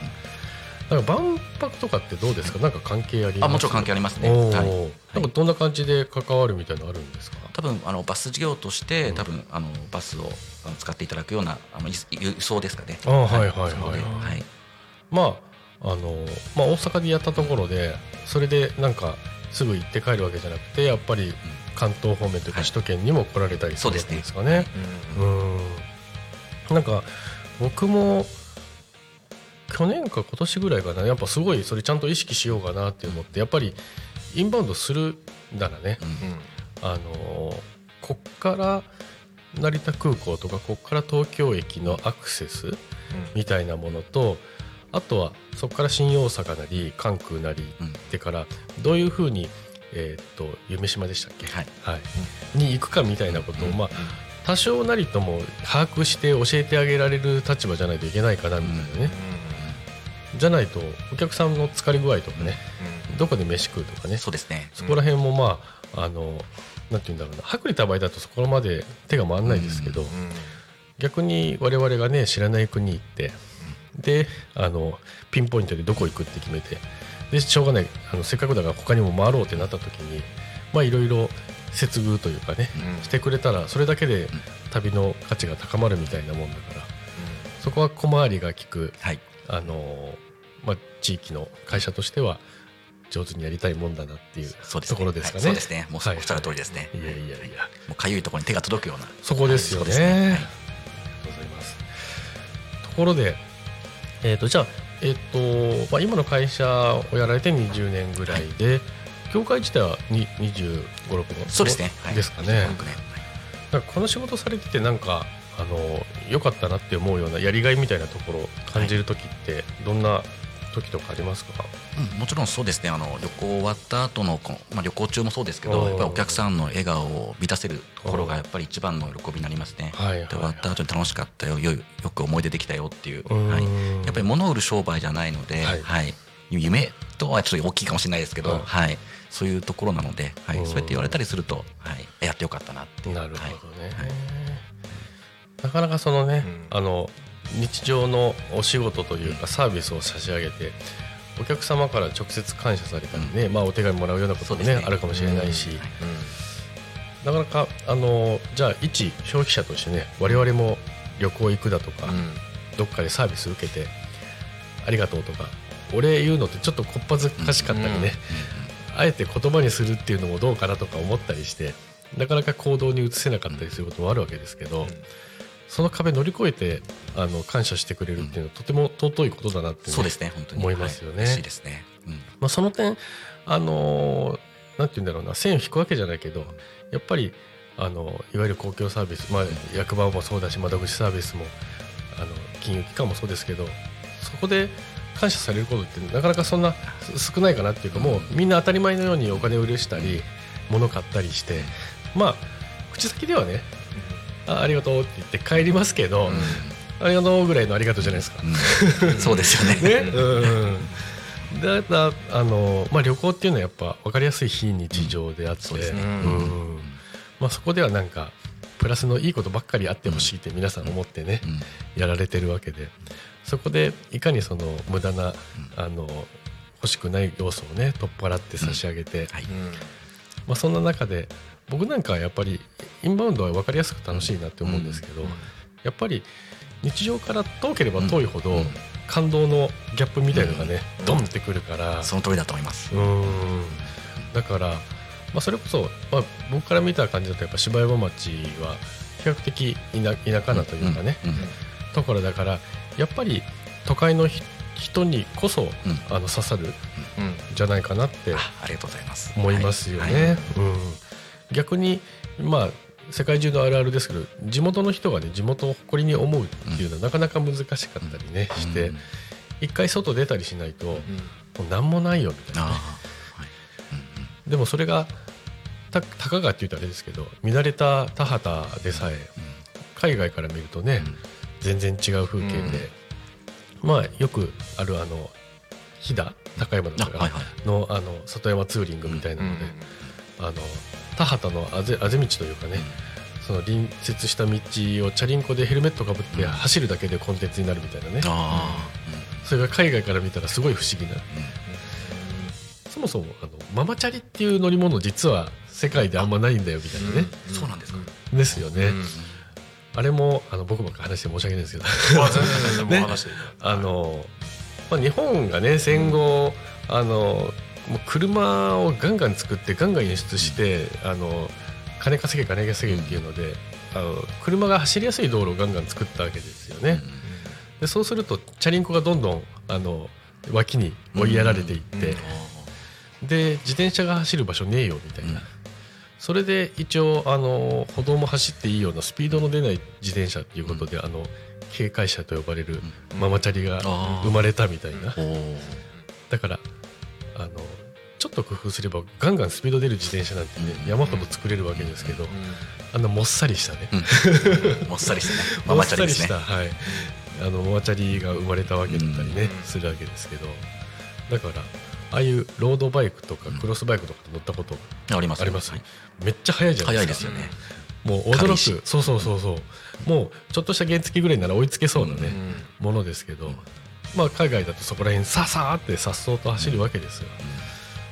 なんか万博とかってどうですか？なんか関係あります？あもちろん関係ありますね。はい。なんかどんな感じで関わるみたいなのあるんですか？多分あのバス事業として多分あのバスを使っていただくようなあの輸輸送ですかね。あはいはい。はいはい。まああのまあ大阪でやったところで、それでなんかすぐ行って帰るわけじゃなくて、やっぱり関東方面というかはい。首都圏にも来られたりするわけですかね。ううん。ん。なんか僕も去年か今年ぐらいかなやっぱすごいそれちゃんと意識しようかなって思ってやっぱりインバウンドするならね。うんあのここっから成田空港とかこっから東京駅のアクセスみたいなものとあとはそこから新大阪なり関空なりうん行ってからどういうふうに、えーっと夢島でしたっけ、はい。はい。に行くかみたいなことを、うん。まあ多少なりとも把握して教えてあげられる立場じゃないといけないかなみたいなね、じゃないとお客さんの疲れ具合とかねどこで飯食うとかね。そうですね。そこら辺もまああのなんて言うんだろうな。薄利多売だとそこまで手が回らないですけど、逆に我々がね知らない国行ってであのピンポイントでどこ行くって決めてでしょうがない。あのせっかくだから他にも回ろうってなった時にまあいろいろ接遇というかねしてくれたらそれだけで旅の価値が高まるみたいなもんだからそこは小回りが利くはい。あの、まあ、地域の会社としては上手にやりたいもんだなっていうそうですね。ところですかね。はいそうですね。もうはいおっしゃる通りですね。いやいやいや。もうかゆいところに手が届くような。そこですよね。そうですね。はい。ありがとうございます。ところで、えっ、とじゃあえっ、とまあ今の会社をやられて20年ぐらいで、業界自体はに25、6年そうですね。はい。ですかね。なんかこの仕事されててなんかあの良かったなって思うようなやりがいみたいなところを感じる時ってどんな時とかありますか？うん、もちろんそうですね。あの旅行終わった後のまあ、旅行中もそうですけどやっぱりお客さんの笑顔を満たせるところがやっぱり一番の喜びになりますね。はいはいで終わった後に楽しかったよよよく思い出できたよっていう、はい、やっぱり物を売る商売じゃないので、ははい。い夢とはちょっと大きいかもしれないですけど、はいはい。そういうところなので、はい、うん。そうやって言われたりすると、はい、やってよかったなっていう。なるほどね、はい。なかなかそのね、うん。あの日常のお仕事というかサービスを差し上げてお客様から直接感謝されたりね、まあ、お手紙もらうようなこともねね。あるかもしれないし、はい。なかなかあのじゃあ一消費者としてね我々も旅行行くだとか、どっかでサービス受けてありがとうとかお礼言うのってちょっとこっぱずかしかったりね、あえて言葉にするっていうのもどうかなとか思ったりしてなかなか行動に移せなかったりすることもあるわけですけど、その壁乗り越えてあの感謝してくれるっていうのはとても尊いことだなって、ねそうですね本当に。思いますよね。はい。嬉しいですね、うん。まあ、その点あのーなんて言うんだろうな。線を引くわけじゃないけどやっぱりあのいわゆる公共サービス、まあ、役場もそうだし窓口サービスもあの金融機関もそうですけどそこで感謝されることってなかなかそんなす少ないかなっていうかもうみんな当たり前のようにお金を許したり物買ったりしてまあ口先ではねあありがとうって言って帰りますけど、ありがとうぐらいのありがとうじゃないですか。うん。そうですよね。ね、うん、だだあの、まあ、旅行っていうのはやっぱ分かりやすい非日常であって、うん。まあ、そこではなんかプラスのいいことばっかりあってほしいって皆さん思ってね、うん。やられてるわけでそこでいかにその無駄な、あの欲しくない要素をね取っ払って差し上げて、はい。まあ、そんな中で僕なんかはやっぱりインバウンドは分かりやすく楽しいなって思うんですけど、やっぱり日常から遠ければ遠いほど、うん。感動のギャップみたいのがね、ドンってくるから。その通りだと思います、うん。だから、まあ、それこそ、まあ、僕から見た感じだとやっぱ芝山町は比較的田田舎なというかね、ところだからやっぱり都会のひ人にこそ、あの刺さるん。じゃないかなってあありがとうございます。思いますよはい。ね。うん、逆にまあ世界中のあるあるですけど地元の人がね地元を誇りに思うっていうのはなかなか難しかったりね、してうん。一回外出たりしないと、もう何もないよみたいな。でもそれがたたかがって言うとあれですけど見慣れた田畑でさえ海外から見るとね、全然違う風景で、まあよくあるあの飛騨高山とかのあの里山ツーリングみたいなので、あの田畑のあぜあぜ道というかね、その隣接した道をチャリンコでヘルメットかぶって走るだけでコンテンツになるみたいなね、あそれが海外から見たらすごい不思議な、そもそもあのママチャリっていう乗り物実は世界であんまないんだよみたいなね、あそうなんですか、ですよね、あれもあの僕ばっか話して申し訳ないんですけど。あ全然全然もう 話していいあの、まあ、日本がね戦後、あのもう車をガンガン作ってガンガン輸出して、あの金稼げ金稼げっていうので、あの車が走りやすい道路をガンガン作ったわけですよね。でそうするとチャリンコがどんどんあの脇に追いやられていって、で自転車が走る場所ねえよみたいな、それで一応あの歩道も走っていいようなスピードの出ない自転車っていうことで、あの警戒車と呼ばれるママチャリが生まれたみたいな。だからあのちょっと工夫すればガンガンスピード出る自転車なんてねうん。山ほど作れるわけですけどあんなもっさりしたね。うん。もっさりしてね。ママチャリですね。もっさりした、はい、あのママチャリが生まれたわけだったりね、うん。するわけですけど。だからああいうロードバイクとかクロスバイクとか乗ったことありますあります、はい。めっちゃ速いじゃない早いでかですすよね。もう驚く。そうそうそうそう。もうちょっとした原付ぐらいなら追いつけそうなね、ものですけど、まあ海外だとそこら辺ささーってさっそうと走るわけですよ、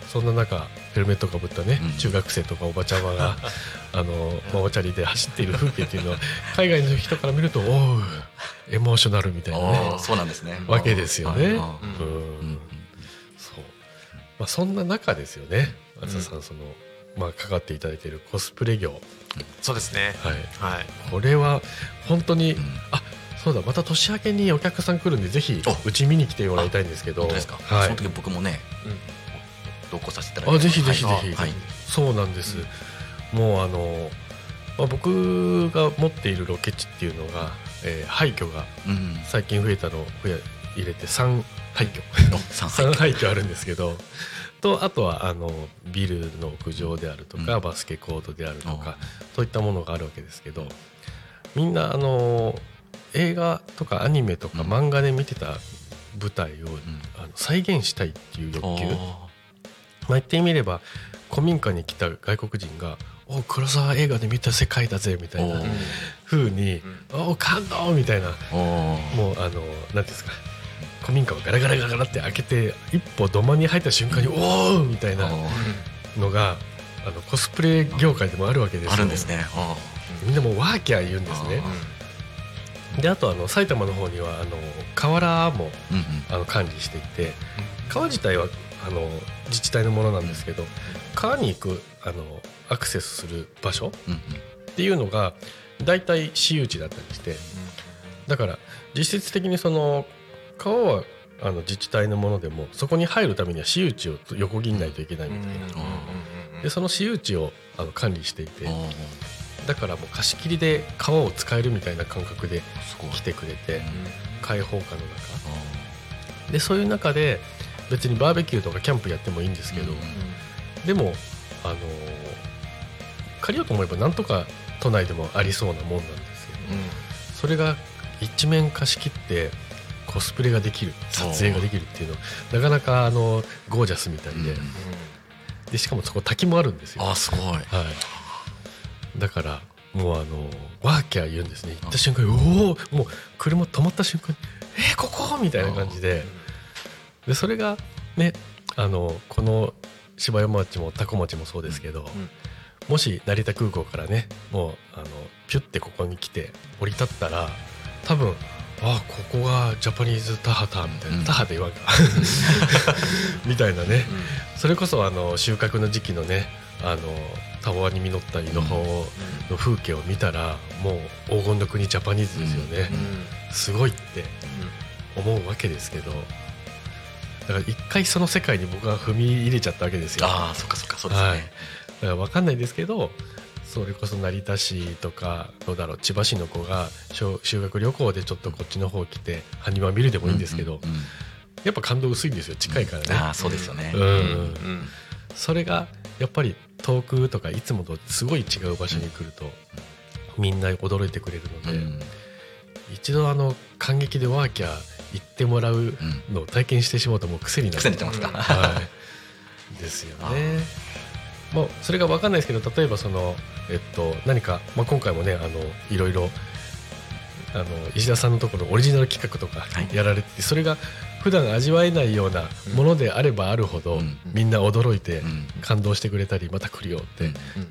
そんな中ヘルメットかぶったね、うん。中学生とかおばちゃまが あのママチャリで走っている風景っていうのは海外の人から見るとおうエモーショナルみたいなあねーそうなんですね。わけですよね。うん。そう。まあ、そんな中ですよね松田さんその、まあ、かかっていただいているコスプレ業、そうですね。はい、はい。これは本当に、ん。あそうだまた年明けにお客さん来るんでぜひおうち見に来てもらいたいんですけど。本当ですか？はい。その時僕もね同行させていたあぜひぜひぜひ、はい。そうなんです、もうあの、まあ、僕が持っているロケ地っていうのが、えー廃墟がうん。最近増えたのを増や入れて3廃墟。お三3杯廃墟あるんですけどとあとはあのビルの屋上であるとか、うん。バスケコートであるとかそういったものがあるわけですけどみんなあの映画とかアニメとかうん。漫画で見てた舞台を、ん。あの再現したいっていう欲求、まああ、言ってみれば古民家に来た外国人が「お黒沢映画で見た世界だぜ」みたいなおー。風に「お感動!」みたいな。もうあの何ていうんですか。古民家をガラガラガラガラって開けて一歩土間に入った瞬間に「おお!」みたいなのがあのコスプレ業界でもあるわけですよ。あるんですね。あみんなもうワーキャー言うんですねであとあの埼玉の方にはあの河原もーうんうん。あの管理していて川自体はあの自治体のものなんですけど川に行くあのアクセスする場所うんっていうのが大体私有地だったりしてだから実質的にその川はあの自治体のものでもそこに入るためには私有地を横切んないといけないみたいな。でその私有地をあの管理していてだからもう貸し切りで川を使えるみたいな感覚で来てくれて開放感の中。あでそういう中で別にバーベキューとかキャンプやってもいいんですけど、うんでもあのー借りようと思えばなんとか都内でもありそうなもんなんですけどそれが一面貸し切ってコスプレができる撮影ができるっていうのなかなかあのゴージャスみたいで,、うん。でしかもそこ滝もあるんですよ、あすごい。はい、だからもうあのワーキャー言うんですね。行った瞬間におおもう車止まった瞬間にえー、ここ？みたいな感じで。でそれがねあのこの芝山町も多古町もそうですけど、もし成田空港からねもうあのピュッてここに来て降り立ったら多分あここがジャパニーズタハタみたいな、うん。タハで言わんか。みたいなね、それこそあの収穫の時期のねあのたわわに実った井の穂の風景を見たらもう黄金の国ジャパニーズですよね、すごいって思うわけですけどだから一回その世界に僕は踏み入れちゃったわけですよ。ああそっかそっかそうですはい。ね、だから分かんないですけどそれこそ成田市とかどうだろう千葉市の子が修修学旅行でちょっとこっちの方来て埴輪見るでもいいんですけど、やっぱ感動薄いんですよ近いからね。ああそうですよね。うんうん。それがやっぱり遠くとかいつもとすごい違う場所に来ると、みんな驚いてくれるので、うん。一度あの感激でワーキャー行ってもらうのを体験してしまうともう癖になってますかはい、ですよね。もうそれが分かんないですけど例えばその、えっと、何か、まあ、今回もねあのいろいろあの石田さんのところオリジナル企画とかはい。やられてて、それが普段味わえないようなものであればあるほど、うん。みんな驚いてうん。感動してくれたりまた来るよって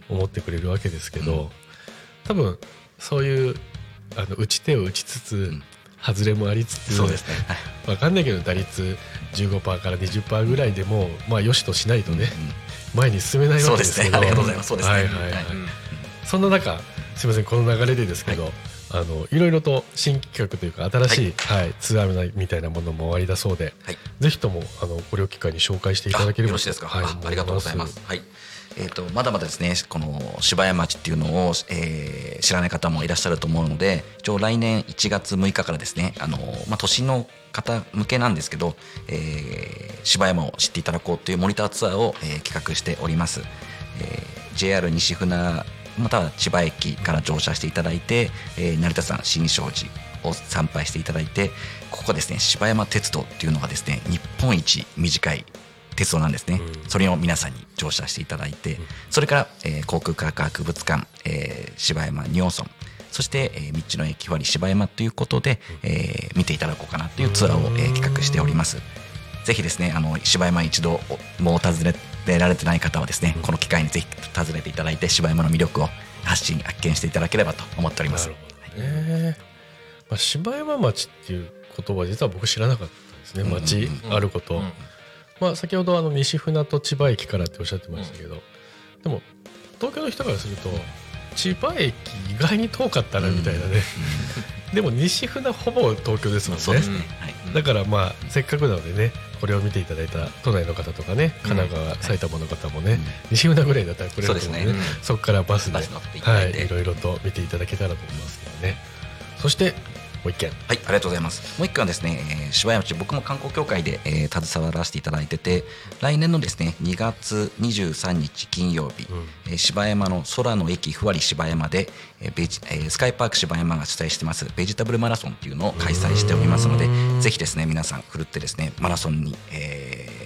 思ってくれるわけですけど、うん。多分そういうあの打ち手を打ちつつ、ん。外れもありつつそうですね。はい。わかんないけど打率15%から20%ぐらいでもまあよしとしないとね、前に進めないわけですけど。そうですね。ありがとうございます。そうですね。はいはいはい。はいそんな中すみませんこの流れでですけど、あのいろいろと新企画というか新しい、はい。ツアーみたいなものもありだそうで、はい。ぜひともあのご両機会に紹介していただければあよろしいですか、はいあありがとうございます。はい。えー、とまだまだですねこの芝山町っていうのを、えー知らない方もいらっしゃると思うので一応来年1月6日からですねあの、まあ、都心の方向けなんですけど、えー芝山を知っていただこうというモニターツアーを、えー企画しております、えー JR 西船または千葉駅から乗車していただいて、えー成田山新勝寺を参拝していただいてここですね芝山鉄道っていうのがですね日本一短い鉄道なんですね、それを皆さんに乗車していただいて、それから、えー航空科学博物館、えー芝山仁王村そして、えー道の駅割芝山ということで、えー見ていただこうかなというツアーを、えー企画しております。ぜひですねあの芝山一度おもう訪ねられてない方はですね、この機会にぜひ訪ねていただいて芝山の魅力を発信発見していただければと思っております。なるほどね、まあ、芝山町っていう言葉実は僕知らなかったですね。町あること、まあ、先ほどあの西船と千葉駅からっておっしゃってましたけど、でも東京の人からすると千葉駅意外に遠かったなみたいなね、でも西船ほぼ東京ですもんね。ね、はい。だからまあせっかくなのでねこれを見ていただいた都内の方とかね神奈川、埼玉の方もね、西船ぐらいだったら来れると思うんでそうですね。そこからバスではい、いろいろと見ていただけたらと思いますけどね。そしてもう一件。はい、ありがとうございます。もう一個はですね、えー芝山町、僕も観光協会で、えー携わらせていただいてて、来年のですね、2月23日金曜日、えー芝山の空の駅ふわり芝山で、えーベジえースカイパーク芝山が主催してますベジタブルマラソンっていうのを開催しておりますので、ぜひですね、皆さん、ふるってですね、マラソンに、えー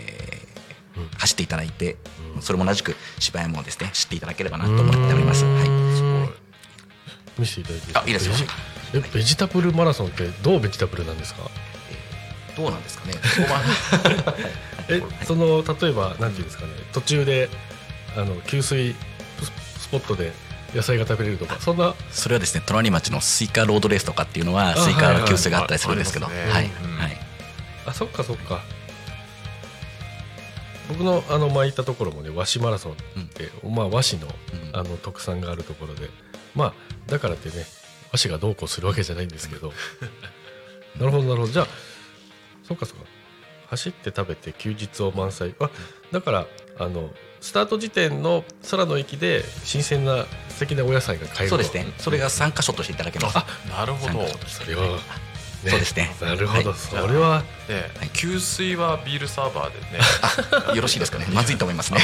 走っていただいて、それも同じく芝山をですね、知っていただければなと思っております。はい。見せていただいてあいいですよえベジタブルマラソンってどうベジタブルなんですか？どうなんですかね。えその例えばなんていうんですかね。途中であの給水ススポットで野菜が食べれるとかそんな？それはですね隣町のスイカロードレースとかっていうのはあスイカの給水があったりするんですけど。あはいはい。あそっかそっか。僕のあの前行ったところもね和紙マラソンって、まあ和紙のうん。あの特産があるところで。まあだからってね和紙がどうこうするわけじゃないんですけど。なるほどなるほど。じゃあそっかそっか。走って食べて休日を満載。あだからあのスタート時点の空の駅で新鮮な素敵なお野菜が買えるそうですね。それが3箇所としていただけます。あなるほど。それは、そうですね。なるほど、はい。それはで給水はビールサーバーでね。よろしいですかね。まずいと思いますね。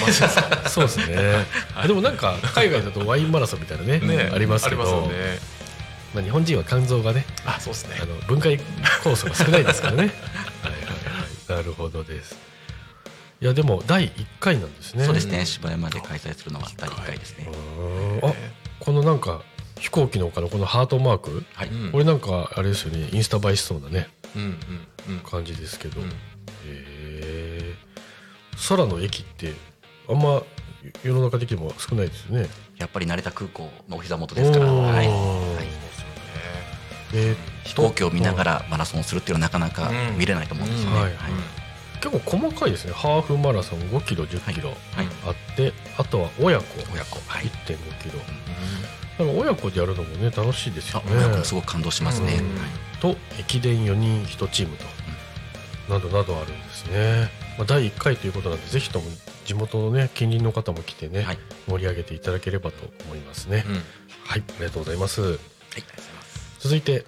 そうですね、でもなんか海外だとワインマラソンみたいなねね。ありますけど。ありますよねまあ、日本人は肝臓がねあそうですね。あの分解酵素が少ないですからね。はいはいはい。なるほどです。いやでも第1回なんですね。そうですね。芝山で開催するのは第1回ですね。あこのなんか飛行機の丘のこのハートマークはい。うん。これなんかあれですよね。インスタ映えしそうなね。うんうんうん。感じですけど、うん。へえ空の駅ってあんま世の中的にも少ないですよね。やっぱり成田空港のお膝元ですから。はい飛行機を見ながらマラソンをするっていうのはなかなか見れないと思うんですよね。うん。はい。はい結構細かいですね。ハーフマラソン5キロ1 0キロはい。あって、あとは親子。親子。はい。1 5キロ。だから親子でやるのもね楽しいですよね。あ親子もすごく感動しますね。うん。と駅伝4人1チームと、などなどあるんですね、まあ、第1回ということなんでぜひとも地元のね近隣の方も来てね、はい。盛り上げていただければと思いますね、うんうん。はいありがとうございます。はい続いて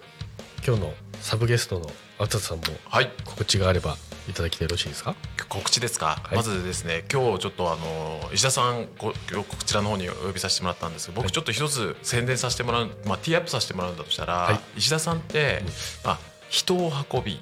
今日のサブゲストのあつさんもはい。告知があればいただきてよろしいですか？告知ですか、はい。まずですね今日ちょっとあの石田さんここちらの方にお呼びさせてもらったんですけど僕ちょっと一つ宣伝させてもらう、まあ、ティーアップさせてもらうんだとしたら、はい。石田さんって、まあ、人を運び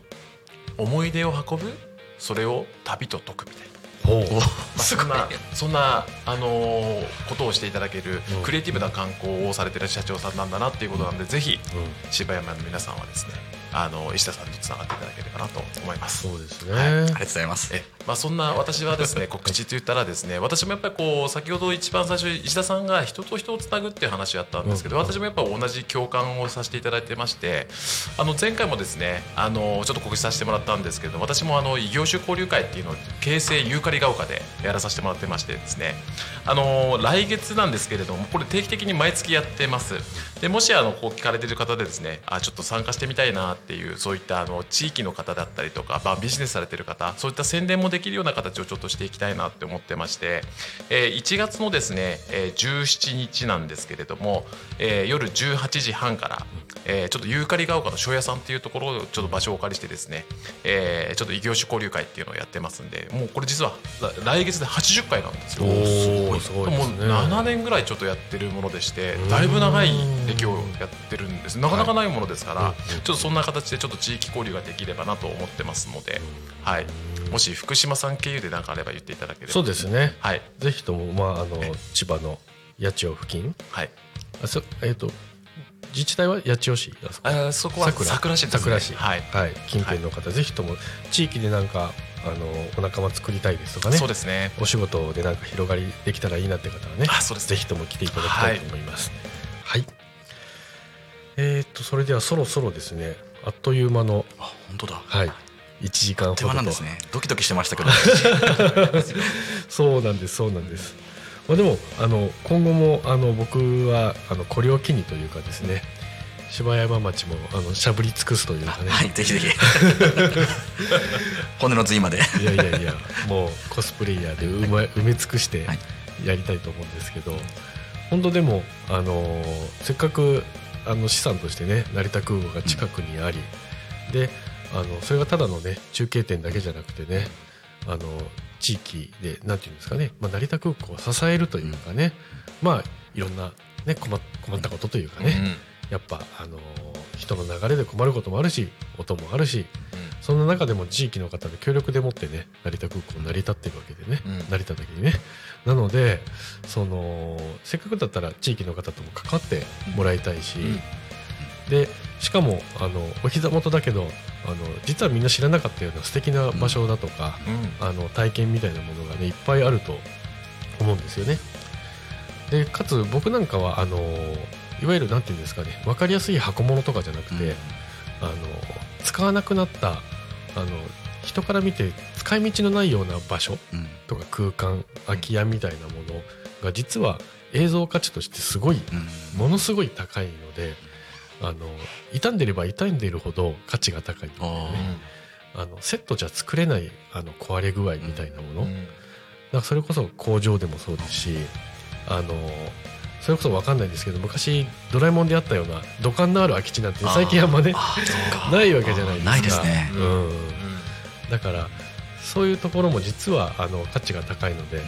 思い出を運ぶそれを旅と解くみたいな。ほう。まあ、そんなそんな、あのーことをしていただけるうん。クリエイティブな観光をされてる社長さんなんだなっていうことなんで、ぜひうん。柴山の皆さんはですねあの石田さんとつながっていただければなと思います。そうですね、はい。ありがとうございます。えまあ、そんな私はですね 告知と言ったらですね私もやっぱりこう先ほど一番最初石田さんが人と人をつなぐっていう話をやったんですけど、うん。私もやっぱ同じ共感をさせていただいてましてあの前回もですねあのちょっと告知させてもらったんですけど私もあの異業種交流会っていうのを京成ユーカリが丘でやらさせてもらってましてですねあの来月なんですけれどもこれ定期的に毎月やってます。でもしあのこう聞かれてる方でですねあちょっと参加してみたいなっっていうそういったあの地域の方だったりとか、まあ、ビジネスされてる方そういった宣伝もできるような形をちょっとしていきたいなって思ってまして、えー1月のですね、えー17日なんですけれども、えー夜18時半から、えーちょっとユーカリが丘の庄屋さんっていうところをちょっと場所をお借りしてですね、えーちょっと異業種交流会っていうのをやってますんでもうこれ実はら来月で80回なんですよ。すごいね。もう7年ぐらいちょっとやってるものでしてだいぶ長い歴をやってるんです。なかなかないものですから、はいちょっとそんな形でちょっと地域交流ができればなと思ってますので、はい、もし福島さん経由で何かあれば言っていただければ。そうですね。はい。ぜひともまああのえ千葉の八千代付近。はい。あそえっ、と自治体は八千代市あそこは桜。市ですね。桜市。はい、はい、近辺の方、ぜひとも地域でなんかあのお仲間作りたいですとかね。そうですね。お仕事でなんか広がりできたらいいなって方はねあそうですね。ぜひとも来ていただきたいと思います。はい、えー、っとそれではそろそろですねあっという間のあ本当だ。はい1時間ほ手どなんですね。ドキドキしてましたけど。そうなんですそうなんです。まあでもあの今後もあの僕はあのこれを機にというかですね芝山町もあのしゃぶり尽くすというかね、はいぜひぜひ。骨の髄まで。いやいやいやもうコスプレイヤーで埋め埋め尽くしてはい。やりたいと思うんですけど、本当でも、あのーせっかくあの資産としてね成田空港が近くにあり、であのそれがただのね中継点だけじゃなくてねあの地域でなんていうんですかね、まあ、成田空港を支えるというかね、まあいろんな、ね、困っ困ったことというかね、やっぱ、あのー人の流れで困ることもあるし音もあるしそんな中でも地域の方の協力でもってね成田空港成り立ってるわけでね、うん。成田だけにね。なのでそのせっかくだったら地域の方とも関わってもらいたいし、うん。でしかもあのお膝元だけどあの実はみんな知らなかったような素敵な場所だとか、うん。あの体験みたいなものがねいっぱいあると思うんですよね。でかつ僕なんかはあのいわゆるなんていうんですかね分かりやすい箱物とかじゃなくて、あの使わなくなったあの人から見て使い道のないような場所うん。とか空間空き家みたいなものが実は映像価値としてすごいうん。ものすごい高いのであの傷んでれば傷んでいるほど価値が高いね。あのセットじゃ作れないあの壊れ具合みたいなもの、うん。だからそれこそ工場でもそうですしあのそれこそ分かんないんですけど昔ドラえもんであったような土管のある空き地なんて最近あんまねないわけじゃないですか。ないですね。うん、だからそういうところも実はあの価値が高いので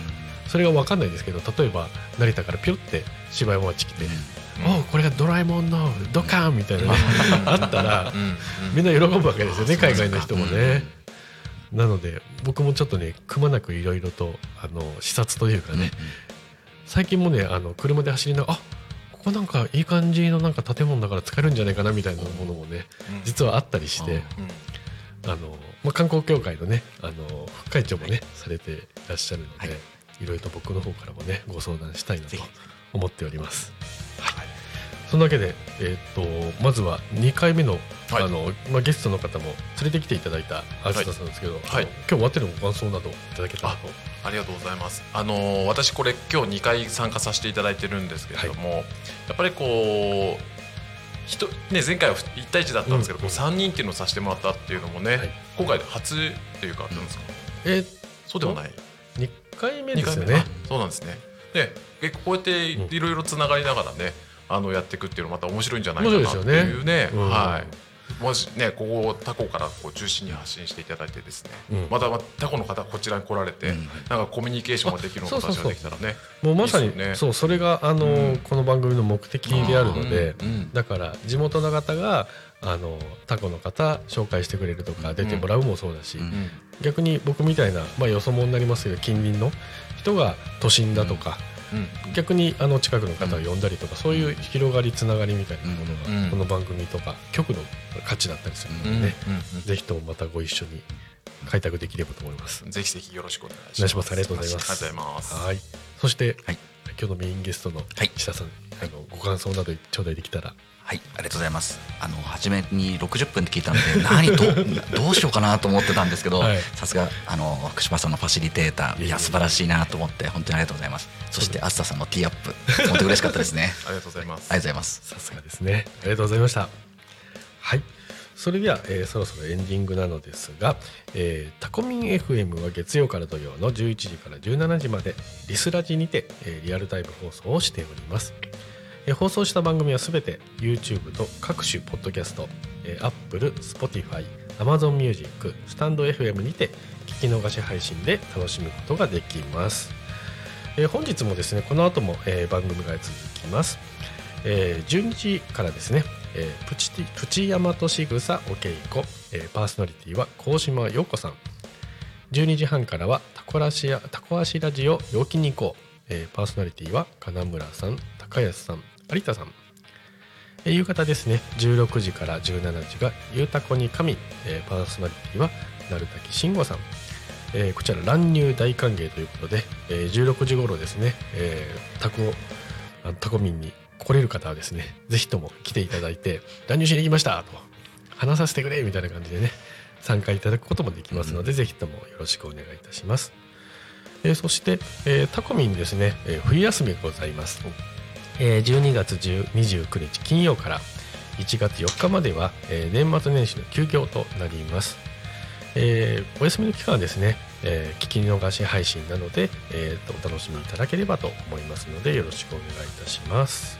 それが分かんないんですけど例えば成田からピョって芝山町来て「おうこれがドラえもんのドカン!」みたいなね あったらみんな喜ぶわけですよね海外の人もね。なので僕もちょっとねくまなくいろいろとあの視察というかね、最近もねあの車で走りながらあここなんかいい感じのなんか建物だから使えるんじゃないかなみたいなものもねうん。実はあったりしてうん。あの、まあ、観光協会のねあの副会長もね、されていらっしゃるので、はい。い、ろいろと僕の方からもねご相談したいなと思っております。はいそんなわけで、えーっとまずは2回目の,、はい。あのまあ、ゲストの方も連れてきていただいたあずささんですけど、はい。あの今日終わってのご感想などいただけたらと。ありがとうございます。あのー私これ今日2回参加させていただいてるんですけれども、やっぱりこう人ね前回は1対1だったんですけど、うんこう3人っていうのをさせてもらったっていうのもね、はい。今回で初っていうかなんですか、えーそうでもない。2回目2ですよね。そうなんですね。で結構こうやってうん。いろいろつながりながらね、あのやっていくっていうのまた面白いんじゃないか面なって白いうね。うんはい。もしねここをタコからこう中心に発信していただいてですね、うん。またタコの方こちらに来られて、うん。なんかコミュニケーションができるような形ができたらね。もうまさにね。そうそれがあの、うんこの番組の目的であるので、うん。うん。だから地元の方があのタコの方紹介してくれるとか出てもらうもそうだし、うん。うん逆に僕みたいな、まあ、よそ者になりますけど近隣の人が都心だとか、うん逆にあの近くの方を呼んだりとか、そういう広がりつながりみたいなものが、うんこの番組とか局の価値だったりするのでぜひともまたご一緒に開拓できればと思います。ぜひぜひよろしくお願いします。ますありがとうございますます。はい。そして、はい今日のメインゲストのはい石田さん、あのご感想など頂戴できたら。はい、ありがとうございます。あの初めに60分って聞いたので、何とどうしようかなと思ってたんですけどはい、さすがあの福島さんのファシリテーター、いや素晴らしいなと思って本当にありがとうございます。そしてあずささんのティーアップ、本当に嬉しかったですね。ありがとうございます。ありがとうございます。さすがですね。ありがとうございました。はい。それでは、えーそろそろエンディングなのですが、えータコミン FM は月曜から土曜の11時から17時までリスラジにて、えーリアルタイム放送をしております、放送した番組はすべて YouTube と各種ポッドキャスト、え Apple、Spotify、Amazon Music、スタンド FM にて聞き逃し配信で楽しむことができます、本日もですねこの後も、番組が続きます。え12時からですね、プチティプチヤマトシグサおけいこ、パーソナリティは高島陽子さん。12時半からはタコラシやタコ足ラジオ陽気に行こう、パーソナリティは金村さん高安さん。有田さん、えー夕方ですね。16時から17時がゆうたこに神、えーパーソナリティは鳴滝慎吾さん。えーこちら乱入大歓迎ということで、えー16時頃ですね、えータコタコミンに来れる方はですねぜひとも来ていただいて乱入しに行きましたと。話させてくれみたいな感じでね参加いただくこともできますので、ぜひともよろしくお願いいたします、えーそして、えータコミンですね、えー冬休みがございます、えー12月29日金曜から1月4日までは、えー年末年始の休業となります。えーお休みの期間はですね、えー聞き逃し配信なので、えーお楽しみいただければと思いますのでよろしくお願いいたします、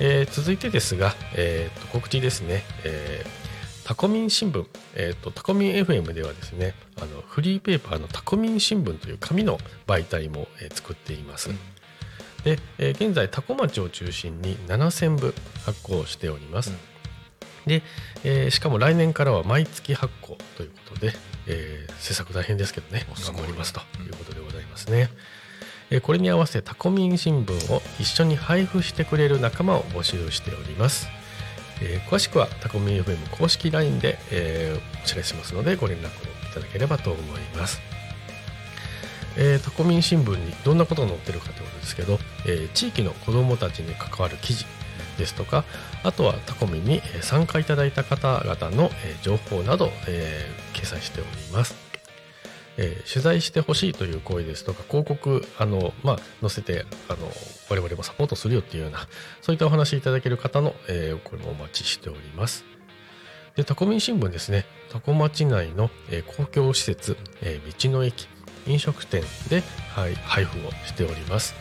えー続いてですが、えーと告知ですね、えータコミン新聞、えーとタコミン FM ではですねあのフリーペーパーのタコミン新聞という紙の媒体も、えー作っています、で、えー現在タコ町を中心に7000部発行しております、で、えーしかも来年からは毎月発行ということで、えー制作大変ですけどね頑張りますということでございますね、えーこれに合わせタコミン新聞を一緒に配布してくれる仲間を募集しております、えー詳しくはタコミン FM 公式 LINE で、えーお知らせしますのでご連絡をいただければと思いますえータコミン新聞にどんなことが載ってるかということですけど、えー地域の子どもたちに関わる記事ですとかあとはタコミンに参加いただいた方々の情報など、えー掲載しております、えー取材してほしいという声ですとか広告あの、まあ、載せてあの我々もサポートするよっていうようなそういったお話いただける方の、えーこれもお待ちしております。でタコミン新聞ですね。タコ町内の、えー公共施設、えー道の駅。飲食店で、はい、配布をしております。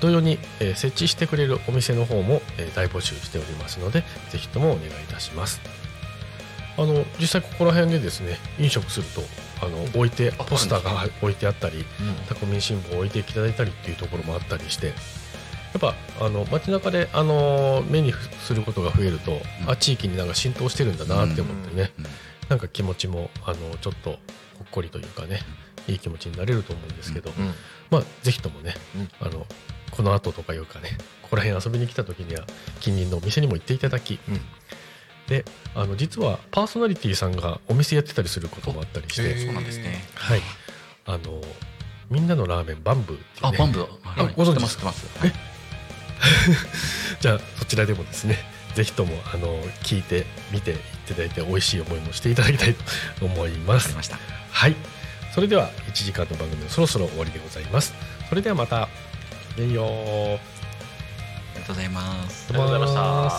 同様に、えー設置してくれるお店の方も、えー大募集しておりますのでぜひともお願いいたします。あの実際ここら辺でですね飲食するとあの置いてポスターが置いてあったりタコミン新聞を置いていただいたりっていうところもあったりしてやっぱあの街中であの目にすることが増えると、あ地域になんか浸透してるんだなって思ってね、なんか気持ちもあのちょっとほっこりというかねいい気持ちになれると思うんですけど、うんまあぜひともね、あのこの後とかいうかねこ こら辺遊びに来た時には近隣のお店にも行っていただき、であの実はパーソナリティさんがお店やってたりすることもあったりして、そうなんですね。はい。あのみんなのラーメンバンブーっていう、あ、ね、バンブー。はい。ご存知知ってます、知ってます。じゃあそちらでもですねぜひともあの聞いて見ていただいて美味しい思いもしていただきたいと思います。わかりました。はいそれでは1時間の番組もそろそろ終わりでございます。それではまた。いいよありがとうございます。ありがとうございまし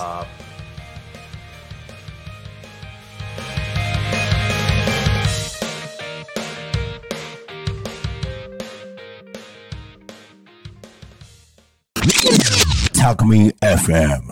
た。タコミン FM